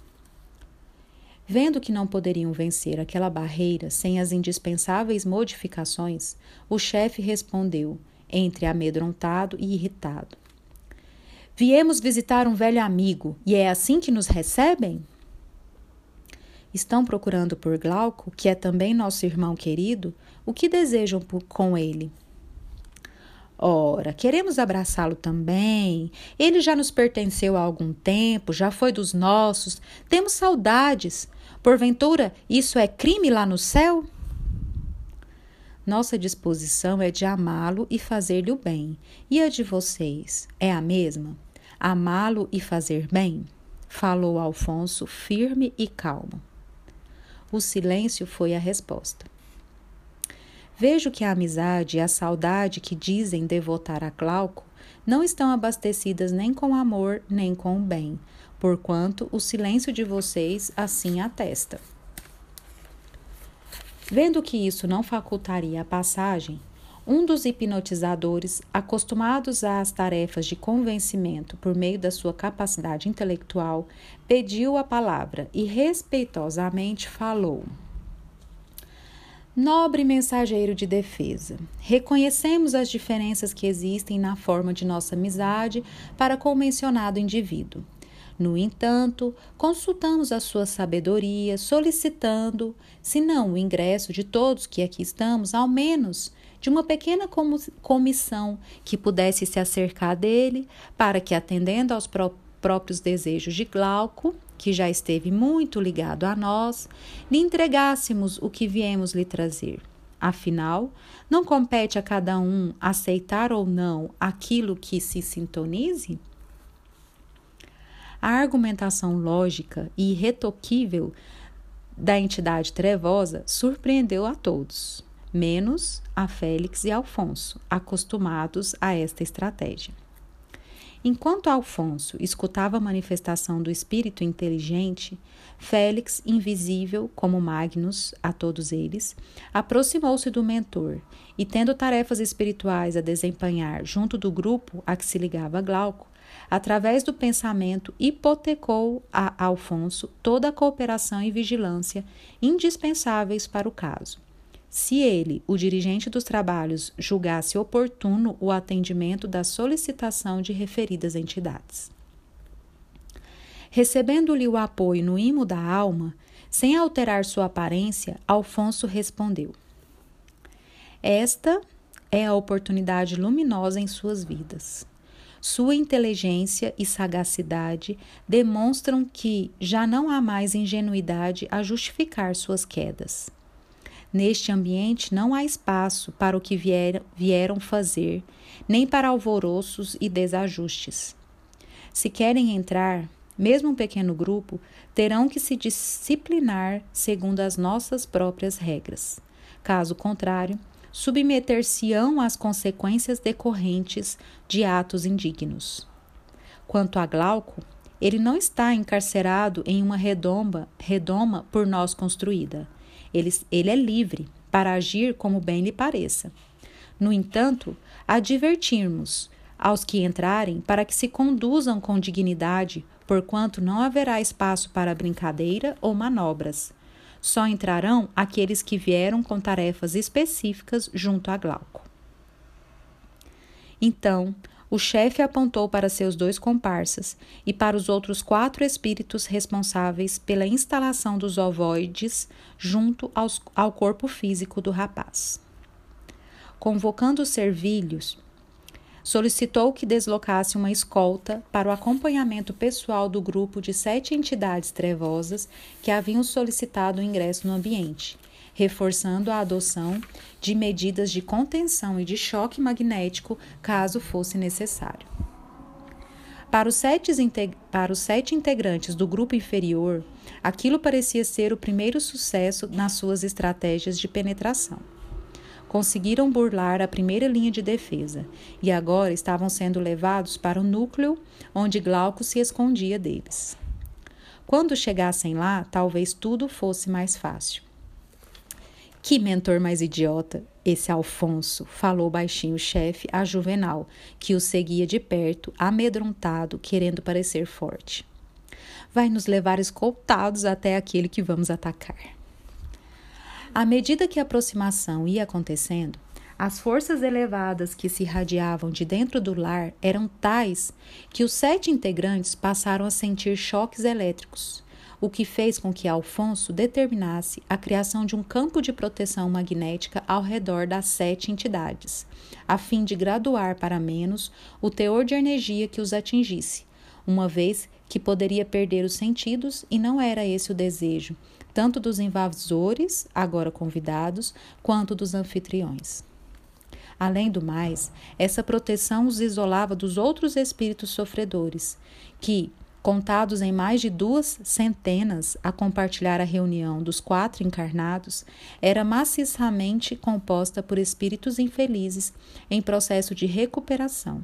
Vendo que não poderiam vencer aquela barreira sem as indispensáveis modificações, o chefe respondeu, entre amedrontado e irritado: Viemos visitar um velho amigo e é assim que nos recebem? Estão procurando por Glauco, que é também nosso irmão querido? O que desejam por, com ele? Ora, queremos abraçá-lo também. Ele já nos pertenceu há algum tempo, já foi dos nossos. Temos saudades. Porventura, isso é crime lá no céu? Nossa disposição é de amá-lo e fazer-lhe o bem. E a de vocês é a mesma? Amá-lo e fazer bem? Falou Alfonso, firme e calmo. O silêncio foi a resposta. Vejo que a amizade e a saudade que dizem devotar a Glauco não estão abastecidas nem com amor nem com bem, porquanto o silêncio de vocês assim atesta. Vendo que isso não facultaria a passagem, um dos hipnotizadores, acostumados às tarefas de convencimento por meio da sua capacidade intelectual, pediu a palavra e respeitosamente falou. Nobre mensageiro de defesa, reconhecemos as diferenças que existem na forma de nossa amizade para com o mencionado indivíduo. No entanto, consultamos a sua sabedoria, solicitando, se não o ingresso de todos que aqui estamos, ao menos de uma pequena comissão que pudesse se acercar dele, para que, atendendo aos pró próprios desejos de Glauco, que já esteve muito ligado a nós, lhe entregássemos o que viemos lhe trazer. Afinal, não compete a cada um aceitar ou não aquilo que se sintonize? A argumentação lógica e irretoquível da entidade trevosa surpreendeu a todos menos a Félix e Alfonso, acostumados a esta estratégia. Enquanto Alfonso escutava a manifestação do espírito inteligente, Félix, invisível como Magnus a todos eles, aproximou-se do mentor e, tendo tarefas espirituais a desempenhar junto do grupo a que se ligava Glauco, através do pensamento, hipotecou a Alfonso toda a cooperação e vigilância indispensáveis para o caso se ele, o dirigente dos trabalhos, julgasse oportuno o atendimento da solicitação de referidas entidades. Recebendo-lhe o apoio no imo da alma, sem alterar sua aparência, Alfonso respondeu: Esta é a oportunidade luminosa em suas vidas. Sua inteligência e sagacidade demonstram que já não há mais ingenuidade a justificar suas quedas. Neste ambiente não há espaço para o que vieram, vieram fazer, nem para alvoroços e desajustes. Se querem entrar, mesmo um pequeno grupo, terão que se disciplinar segundo as nossas próprias regras. Caso contrário, submeter-se-ão às consequências decorrentes de atos indignos. Quanto a Glauco, ele não está encarcerado em uma redoma, redoma por nós construída. Ele, ele é livre para agir como bem lhe pareça. No entanto, advertirmos aos que entrarem para que se conduzam com dignidade, porquanto não haverá espaço para brincadeira ou manobras. Só entrarão aqueles que vieram com tarefas específicas junto a Glauco. Então, o chefe apontou para seus dois comparsas e para os outros quatro espíritos responsáveis pela instalação dos ovoides junto aos, ao corpo físico do rapaz. Convocando os servilhos, solicitou que deslocasse uma escolta para o acompanhamento pessoal do grupo de sete entidades trevosas que haviam solicitado o ingresso no ambiente, reforçando a adoção de medidas de contenção e de choque magnético caso fosse necessário. Para os, sete, para os sete integrantes do grupo inferior, aquilo parecia ser o primeiro sucesso nas suas estratégias de penetração conseguiram burlar a primeira linha de defesa e agora estavam sendo levados para o núcleo onde Glauco se escondia deles. Quando chegassem lá, talvez tudo fosse mais fácil. Que mentor mais idiota, esse Alfonso, falou baixinho o chefe a Juvenal, que o seguia de perto, amedrontado, querendo parecer forte. Vai nos levar escoltados até aquele que vamos atacar. À medida que a aproximação ia acontecendo, as forças elevadas que se irradiavam de dentro do lar eram tais que os sete integrantes passaram a sentir choques elétricos, o que fez com que Alfonso determinasse a criação de um campo de proteção magnética ao redor das sete entidades, a fim de graduar para menos o teor de energia que os atingisse, uma vez que poderia perder os sentidos e não era esse o desejo, tanto dos invasores, agora convidados, quanto dos anfitriões. Além do mais, essa proteção os isolava dos outros espíritos sofredores, que, contados em mais de duas centenas a compartilhar a reunião dos quatro encarnados, era maciçamente composta por espíritos infelizes em processo de recuperação.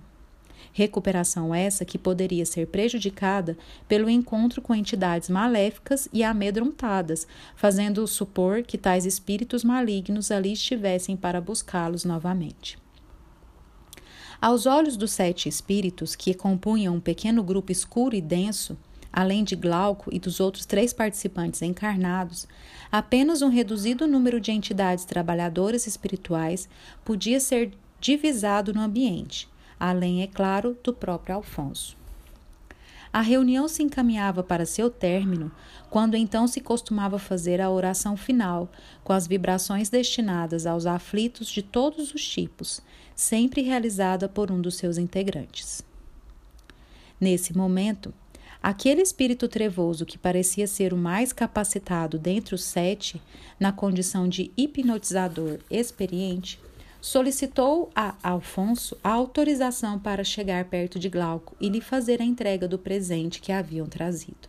Recuperação essa que poderia ser prejudicada pelo encontro com entidades maléficas e amedrontadas, fazendo supor que tais espíritos malignos ali estivessem para buscá-los novamente. Aos olhos dos sete espíritos, que compunham um pequeno grupo escuro e denso, além de Glauco e dos outros três participantes encarnados, apenas um reduzido número de entidades trabalhadoras espirituais podia ser divisado no ambiente, além, é claro, do próprio Alfonso. A reunião se encaminhava para seu término, quando então se costumava fazer a oração final, com as vibrações destinadas aos aflitos de todos os tipos, sempre realizada por um dos seus integrantes. Nesse momento, aquele espírito trevoso que parecia ser o mais capacitado dentre os sete, na condição de hipnotizador experiente, solicitou a Alfonso a autorização para chegar perto de Glauco e lhe fazer a entrega do presente que haviam trazido.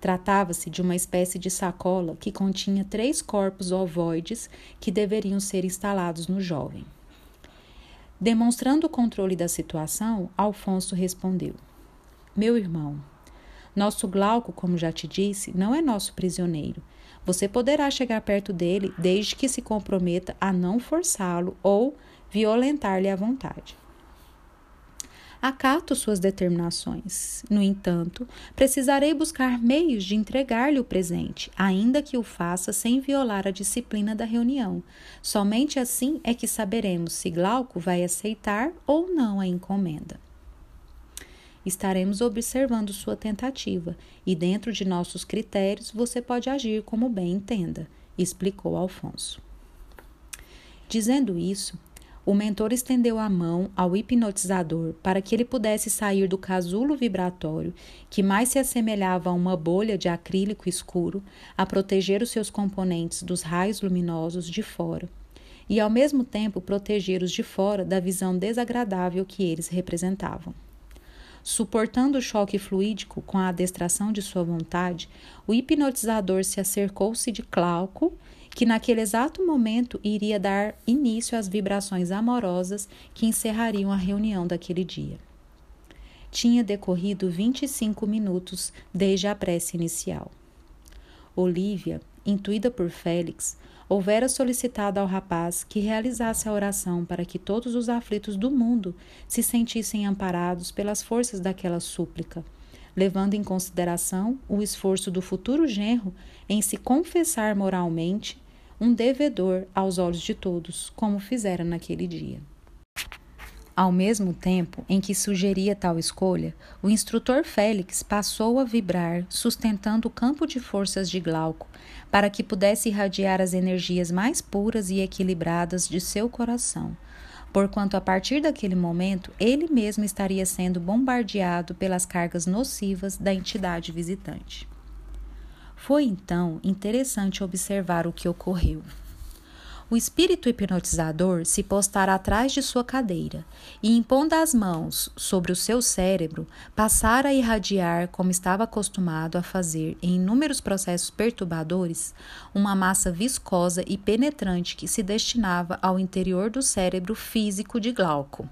Tratava-se de uma espécie de sacola que continha três corpos ovoides que deveriam ser instalados no jovem. Demonstrando o controle da situação, Alfonso respondeu: Meu irmão, nosso Glauco, como já te disse, não é nosso prisioneiro você poderá chegar perto dele desde que se comprometa a não forçá-lo ou violentar-lhe a vontade. Acato suas determinações. No entanto, precisarei buscar meios de entregar-lhe o presente, ainda que o faça sem violar a disciplina da reunião. Somente assim é que saberemos se Glauco vai aceitar ou não a encomenda estaremos observando sua tentativa e, dentro de nossos critérios, você pode agir como bem entenda, explicou Alfonso. Dizendo isso, o mentor estendeu a mão ao hipnotizador para que ele pudesse sair do casulo vibratório, que mais se assemelhava a uma bolha de acrílico escuro, a proteger os seus componentes dos raios luminosos de fora, e ao mesmo tempo proteger os de fora da visão desagradável que eles representavam. Suportando o choque fluídico com a adestração de sua vontade, o hipnotizador se acercou-se de Glauco, que naquele exato momento iria dar início às vibrações amorosas que encerrariam a reunião daquele dia. Tinha decorrido 25 minutos desde a prece inicial. Olívia, intuída por Félix, houvera solicitado ao rapaz que realizasse a oração para que todos os aflitos do mundo se sentissem amparados pelas forças daquela súplica, levando em consideração o esforço do futuro genro em se confessar moralmente um devedor aos olhos de todos, como fizera naquele dia. Ao mesmo tempo em que sugeria tal escolha, o instrutor Félix passou a vibrar, sustentando o campo de forças de Glauco, para que pudesse irradiar as energias mais puras e equilibradas de seu coração, porquanto a partir daquele momento ele mesmo estaria sendo bombardeado pelas cargas nocivas da entidade visitante. Foi então interessante observar o que ocorreu. O espírito hipnotizador se postara atrás de sua cadeira e, impondo as mãos sobre o seu cérebro, passara a irradiar, como estava acostumado a fazer em inúmeros processos perturbadores, uma massa viscosa e penetrante que se destinava ao interior do cérebro físico de Glauco.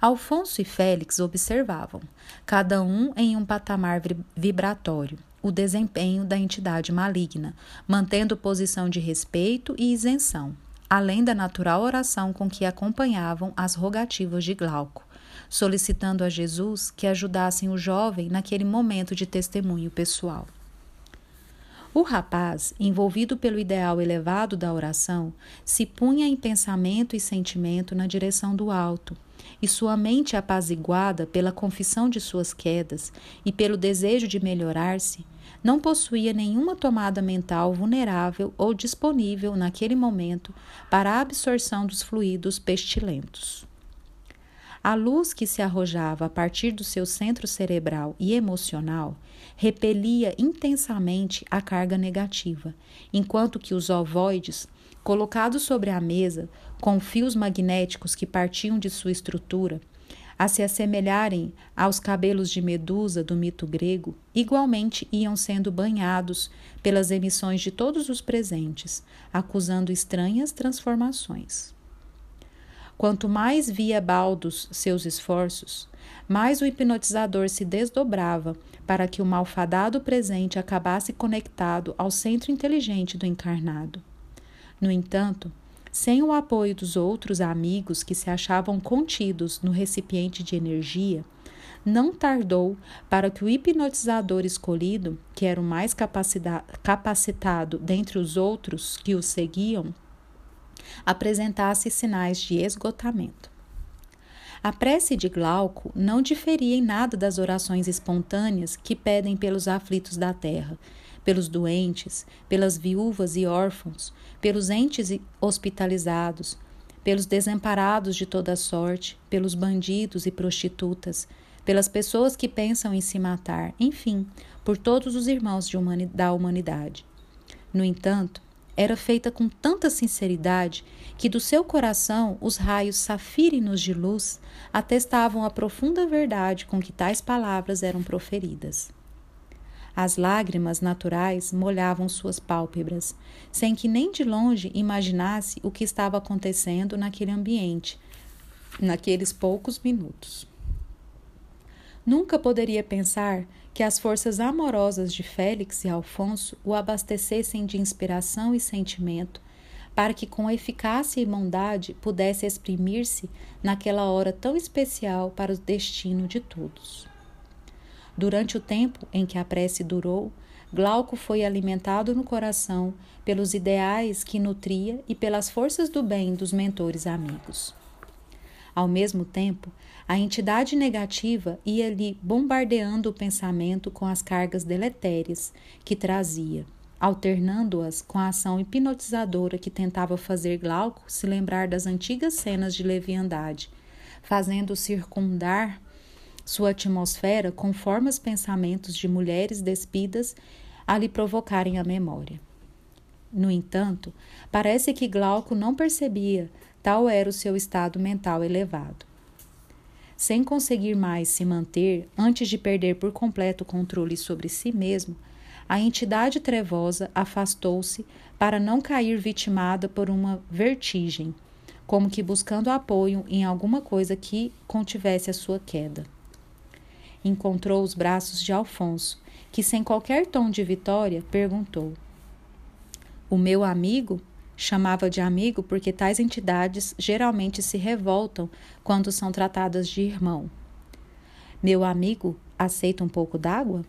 Alfonso e Félix observavam, cada um em um patamar vibratório, o desempenho da entidade maligna, mantendo posição de respeito e isenção, além da natural oração com que acompanhavam as rogativas de Glauco, solicitando a Jesus que ajudassem o jovem naquele momento de testemunho pessoal. O rapaz, envolvido pelo ideal elevado da oração, se punha em pensamento e sentimento na direção do alto, e sua mente apaziguada pela confissão de suas quedas e pelo desejo de melhorar-se, não possuía nenhuma tomada mental vulnerável ou disponível naquele momento para a absorção dos fluidos pestilentos. A luz que se arrojava a partir do seu centro cerebral e emocional repelia intensamente a carga negativa, enquanto que os ovoides, colocados sobre a mesa, com fios magnéticos que partiam de sua estrutura, a se assemelharem aos cabelos de Medusa do mito grego, igualmente iam sendo banhados pelas emissões de todos os presentes, acusando estranhas transformações. Quanto mais via Baldos seus esforços, mais o hipnotizador se desdobrava para que o malfadado presente acabasse conectado ao centro inteligente do encarnado. No entanto, sem o apoio dos outros amigos que se achavam contidos no recipiente de energia, não tardou para que o hipnotizador escolhido, que era o mais capacitado dentre os outros que o seguiam, apresentasse sinais de esgotamento. A prece de Glauco não diferia em nada das orações espontâneas que pedem pelos aflitos da terra, pelos doentes, pelas viúvas e órfãos, pelos entes hospitalizados, pelos desamparados de toda sorte, pelos bandidos e prostitutas, pelas pessoas que pensam em se matar, enfim, por todos os irmãos humani da humanidade. No entanto, era feita com tanta sinceridade que do seu coração os raios safírinos de luz atestavam a profunda verdade com que tais palavras eram proferidas. As lágrimas naturais molhavam suas pálpebras, sem que nem de longe imaginasse o que estava acontecendo naquele ambiente, naqueles poucos minutos. Nunca poderia pensar que as forças amorosas de Félix e Alfonso o abastecessem de inspiração e sentimento para que com eficácia e bondade pudesse exprimir-se naquela hora tão especial para o destino de todos. Durante o tempo em que a prece durou, Glauco foi alimentado no coração pelos ideais que nutria e pelas forças do bem dos mentores amigos. Ao mesmo tempo, a entidade negativa ia-lhe bombardeando o pensamento com as cargas deletérias que trazia, alternando-as com a ação hipnotizadora que tentava fazer Glauco se lembrar das antigas cenas de leviandade, fazendo circundar sua atmosfera conforma os pensamentos de mulheres despidas a lhe provocarem a memória. No entanto, parece que Glauco não percebia tal era o seu estado mental elevado. Sem conseguir mais se manter antes de perder por completo o controle sobre si mesmo, a entidade trevosa afastou-se para não cair vitimada por uma vertigem, como que buscando apoio em alguma coisa que contivesse a sua queda encontrou os braços de Alfonso, que, sem qualquer tom de vitória, perguntou: O meu amigo chamava de amigo porque tais entidades geralmente se revoltam quando são tratadas de irmão. Meu amigo aceita um pouco d'água?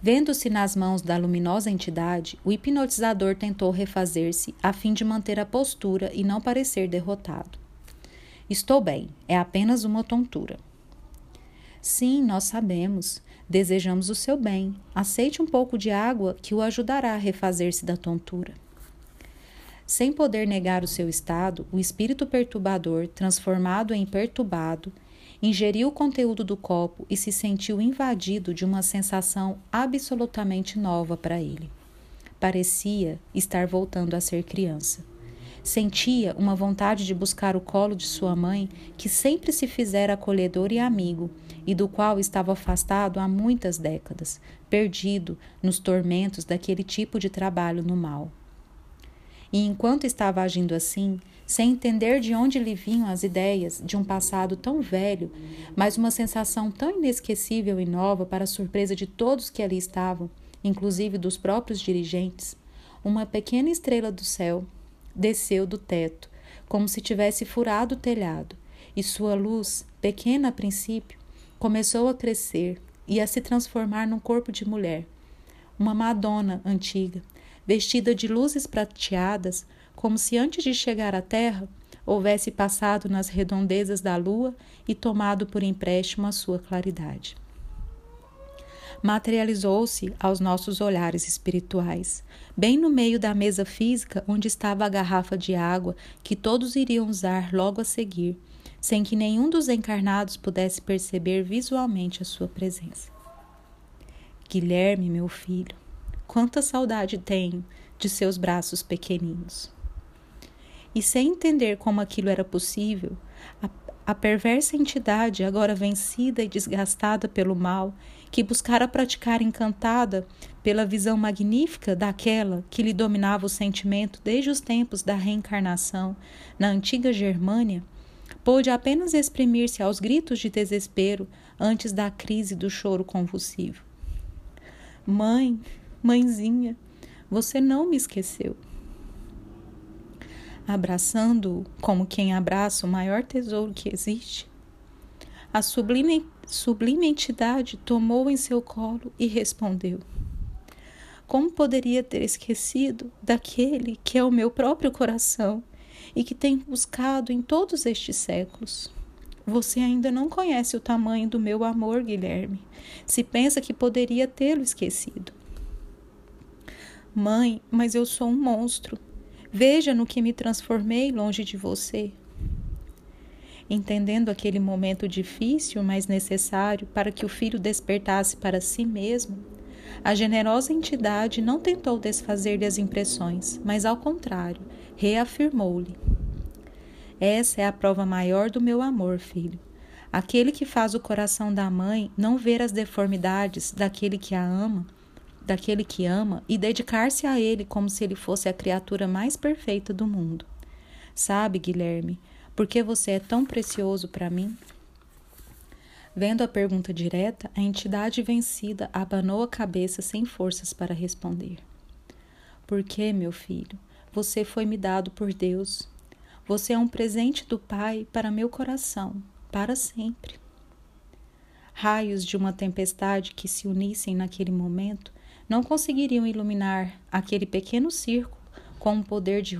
Vendo-se nas mãos da luminosa entidade, o hipnotizador tentou refazer-se a fim de manter a postura e não parecer derrotado. Estou bem, é apenas uma tontura. Sim, nós sabemos. Desejamos o seu bem. Aceite um pouco de água que o ajudará a refazer-se da tontura. Sem poder negar o seu estado, o espírito perturbador, transformado em perturbado, ingeriu o conteúdo do copo e se sentiu invadido de uma sensação absolutamente nova para ele. Parecia estar voltando a ser criança. Sentia uma vontade de buscar o colo de sua mãe, que sempre se fizera acolhedor e amigo, e do qual estava afastado há muitas décadas, perdido nos tormentos daquele tipo de trabalho no mal. E enquanto estava agindo assim, sem entender de onde lhe vinham as ideias de um passado tão velho, mas uma sensação tão inesquecível e nova para a surpresa de todos que ali estavam, inclusive dos próprios dirigentes, uma pequena estrela do céu desceu do teto, como se tivesse furado o telhado, e sua luz, pequena a princípio, começou a crescer e a se transformar num corpo de mulher. Uma Madonna antiga, vestida de luzes prateadas, como se antes de chegar à terra houvesse passado nas redondezas da lua e tomado por empréstimo a sua claridade. Materializou-se aos nossos olhares espirituais, bem no meio da mesa física onde estava a garrafa de água que todos iriam usar logo a seguir, sem que nenhum dos encarnados pudesse perceber visualmente a sua presença. Guilherme, meu filho, Quanta saudade tenho de seus braços pequeninos. E sem entender como aquilo era possível, a, a perversa entidade, agora vencida e desgastada pelo mal, que buscara praticar encantada pela visão magnífica daquela que lhe dominava o sentimento desde os tempos da reencarnação na antiga Germânia, pôde apenas exprimir-se aos gritos de desespero antes da crise do choro convulsivo. Mãe, Mãezinha, você não me esqueceu. Abraçando-o como quem abraça o maior tesouro que existe, a sublime, sublime entidade tomou em seu colo e respondeu: Como poderia ter esquecido daquele que é o meu próprio coração e que tem buscado em todos estes séculos? Você ainda não conhece o tamanho do meu amor, Guilherme, se pensa que poderia tê-lo esquecido. Mãe, mas eu sou um monstro. Veja no que me transformei longe de você. Entendendo aquele momento difícil, mas necessário para que o filho despertasse para si mesmo, a generosa entidade não tentou desfazer-lhe as impressões, mas ao contrário, reafirmou-lhe: Essa é a prova maior do meu amor, filho. Aquele que faz o coração da mãe não ver as deformidades daquele que a ama daquele que ama e dedicar-se a ele como se ele fosse a criatura mais perfeita do mundo. Sabe, Guilherme, por que você é tão precioso para mim? Vendo a pergunta direta, a entidade vencida abanou a cabeça sem forças para responder. Porque, meu filho, você foi me dado por Deus. Você é um presente do Pai para meu coração, para sempre. Raios de uma tempestade que se unissem naquele momento não conseguiriam iluminar aquele pequeno círculo com um poder de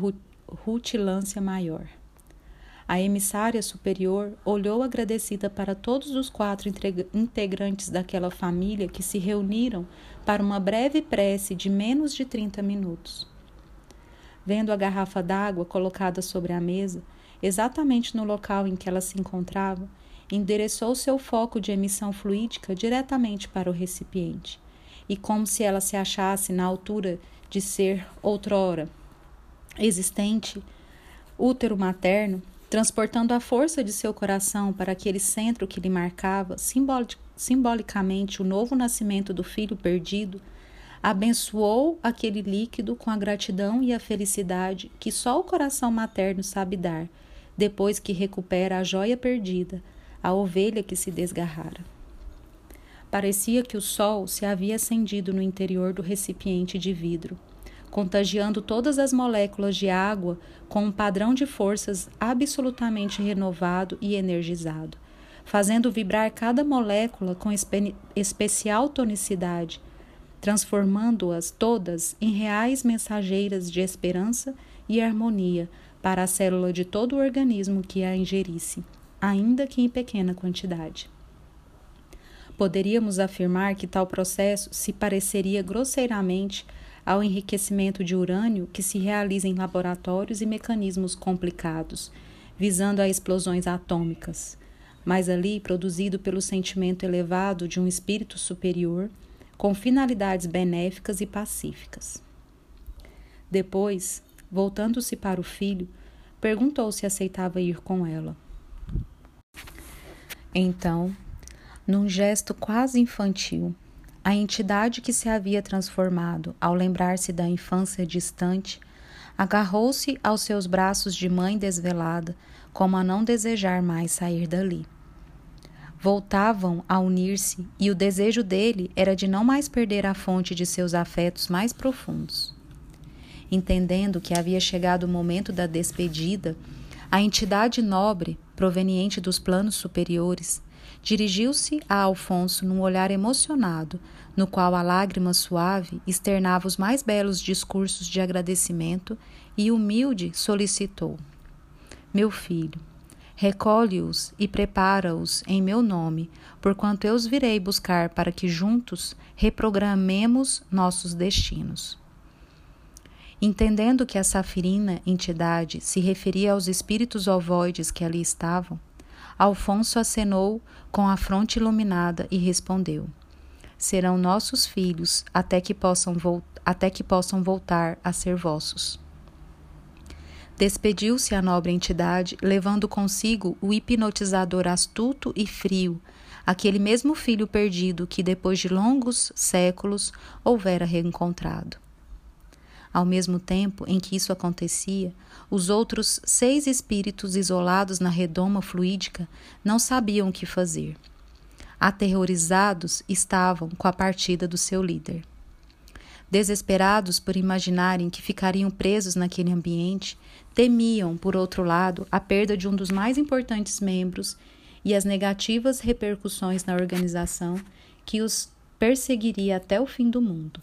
rutilância maior. A emissária superior olhou agradecida para todos os quatro integrantes daquela família que se reuniram para uma breve prece de menos de 30 minutos. Vendo a garrafa d'água colocada sobre a mesa, exatamente no local em que ela se encontrava, endereçou seu foco de emissão fluídica diretamente para o recipiente e como se ela se achasse na altura de ser outrora existente, útero materno, transportando a força de seu coração para aquele centro que lhe marcava simbolicamente o novo nascimento do filho perdido, abençoou aquele líquido com a gratidão e a felicidade que só o coração materno sabe dar, depois que recupera a joia perdida, a ovelha que se desgarrara. Parecia que o sol se havia acendido no interior do recipiente de vidro, contagiando todas as moléculas de água com um padrão de forças absolutamente renovado e energizado, fazendo vibrar cada molécula com espe especial tonicidade, transformando-as todas em reais mensageiras de esperança e harmonia para a célula de todo o organismo que a ingerisse, ainda que em pequena quantidade. Poderíamos afirmar que tal processo se pareceria grosseiramente ao enriquecimento de urânio que se realiza em laboratórios e mecanismos complicados, visando a explosões atômicas, mas ali produzido pelo sentimento elevado de um espírito superior, com finalidades benéficas e pacíficas. Depois, voltando-se para o filho, perguntou se aceitava ir com ela. Então, num gesto quase infantil, a entidade que se havia transformado ao lembrar-se da infância distante agarrou-se aos seus braços de mãe desvelada, como a não desejar mais sair dali. Voltavam a unir-se e o desejo dele era de não mais perder a fonte de seus afetos mais profundos. Entendendo que havia chegado o momento da despedida, a entidade nobre, proveniente dos planos superiores, Dirigiu-se a Alfonso num olhar emocionado, no qual a lágrima suave externava os mais belos discursos de agradecimento e humilde solicitou: Meu filho, recolhe-os e prepara-os em meu nome, porquanto eu os virei buscar para que juntos reprogramemos nossos destinos. Entendendo que a safirina entidade se referia aos espíritos ovoides que ali estavam, Alfonso acenou com a fronte iluminada e respondeu: Serão nossos filhos até que possam, até que possam voltar a ser vossos. Despediu-se a nobre entidade, levando consigo o hipnotizador astuto e frio, aquele mesmo filho perdido que, depois de longos séculos, houvera reencontrado. Ao mesmo tempo em que isso acontecia, os outros seis espíritos isolados na redoma fluídica não sabiam o que fazer. Aterrorizados estavam com a partida do seu líder. Desesperados por imaginarem que ficariam presos naquele ambiente, temiam, por outro lado, a perda de um dos mais importantes membros e as negativas repercussões na organização que os perseguiria até o fim do mundo.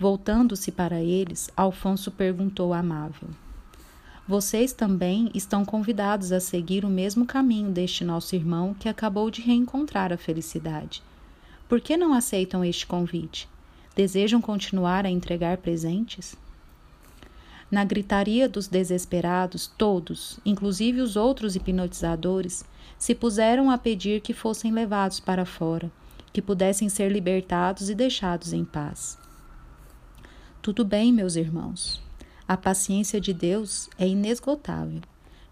Voltando-se para eles, Alfonso perguntou amável: Vocês também estão convidados a seguir o mesmo caminho deste nosso irmão que acabou de reencontrar a felicidade. Por que não aceitam este convite? Desejam continuar a entregar presentes? Na gritaria dos desesperados, todos, inclusive os outros hipnotizadores, se puseram a pedir que fossem levados para fora, que pudessem ser libertados e deixados em paz. Tudo bem, meus irmãos. A paciência de Deus é inesgotável.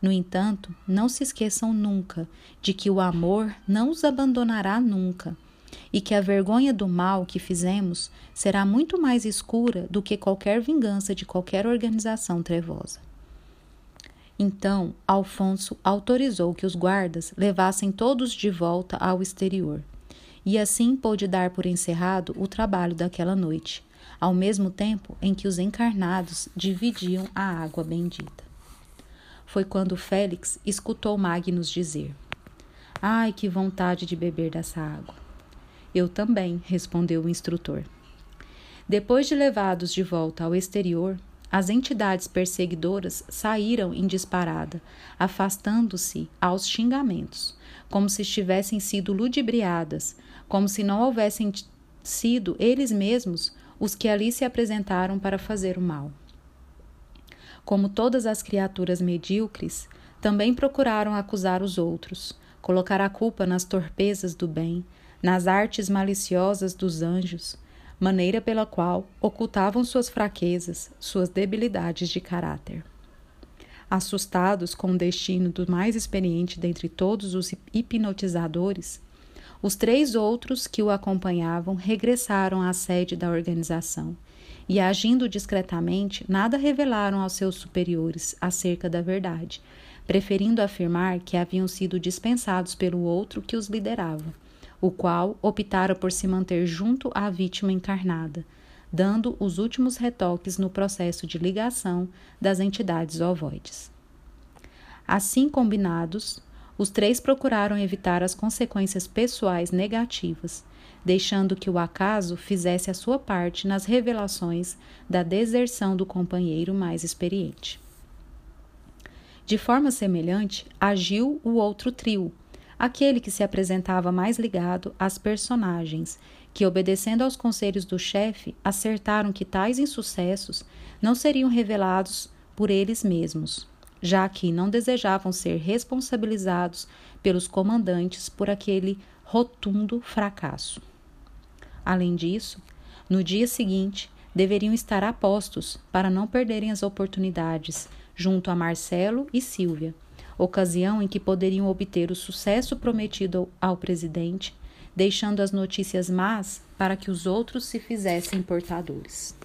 No entanto, não se esqueçam nunca de que o amor não os abandonará nunca e que a vergonha do mal que fizemos será muito mais escura do que qualquer vingança de qualquer organização trevosa. Então, Alfonso autorizou que os guardas levassem todos de volta ao exterior, e assim pôde dar por encerrado o trabalho daquela noite, ao mesmo tempo em que os encarnados dividiam a água bendita. Foi quando Félix escutou Magnus dizer: Ai, que vontade de beber dessa água. Eu também, respondeu o instrutor. Depois de levados de volta ao exterior, as entidades perseguidoras saíram em disparada, afastando-se aos xingamentos, como se tivessem sido ludibriadas, como se não houvessem sido eles mesmos os que ali se apresentaram para fazer o mal. Como todas as criaturas medíocres, também procuraram acusar os outros, colocar a culpa nas torpezas do bem, nas artes maliciosas dos anjos, maneira pela qual ocultavam suas fraquezas, suas debilidades de caráter. Assustados com o destino do mais experiente dentre todos os hipnotizadores, os três outros que o acompanhavam regressaram à sede da organização e, agindo discretamente, nada revelaram aos seus superiores acerca da verdade, preferindo afirmar que haviam sido dispensados pelo outro que os liderava, o qual optara por se manter junto à vítima encarnada, dando os últimos retoques no processo de ligação das entidades ovoides. Assim combinados, os três procuraram evitar as consequências pessoais negativas, deixando que o acaso fizesse a sua parte nas revelações da deserção do companheiro mais experiente. De forma semelhante, agiu o outro trio, aquele que se apresentava mais ligado às personagens, que, obedecendo aos conselhos do chefe, acertaram que tais insucessos não seriam revelados por eles mesmos, já que não desejavam ser responsabilizados pelos comandantes por aquele rotundo fracasso. Além disso, no dia seguinte, deveriam estar a postos para não perderem as oportunidades junto a Marcelo e Silvia, ocasião em que poderiam obter o sucesso prometido ao presidente, deixando as notícias más para que os outros se fizessem portadores.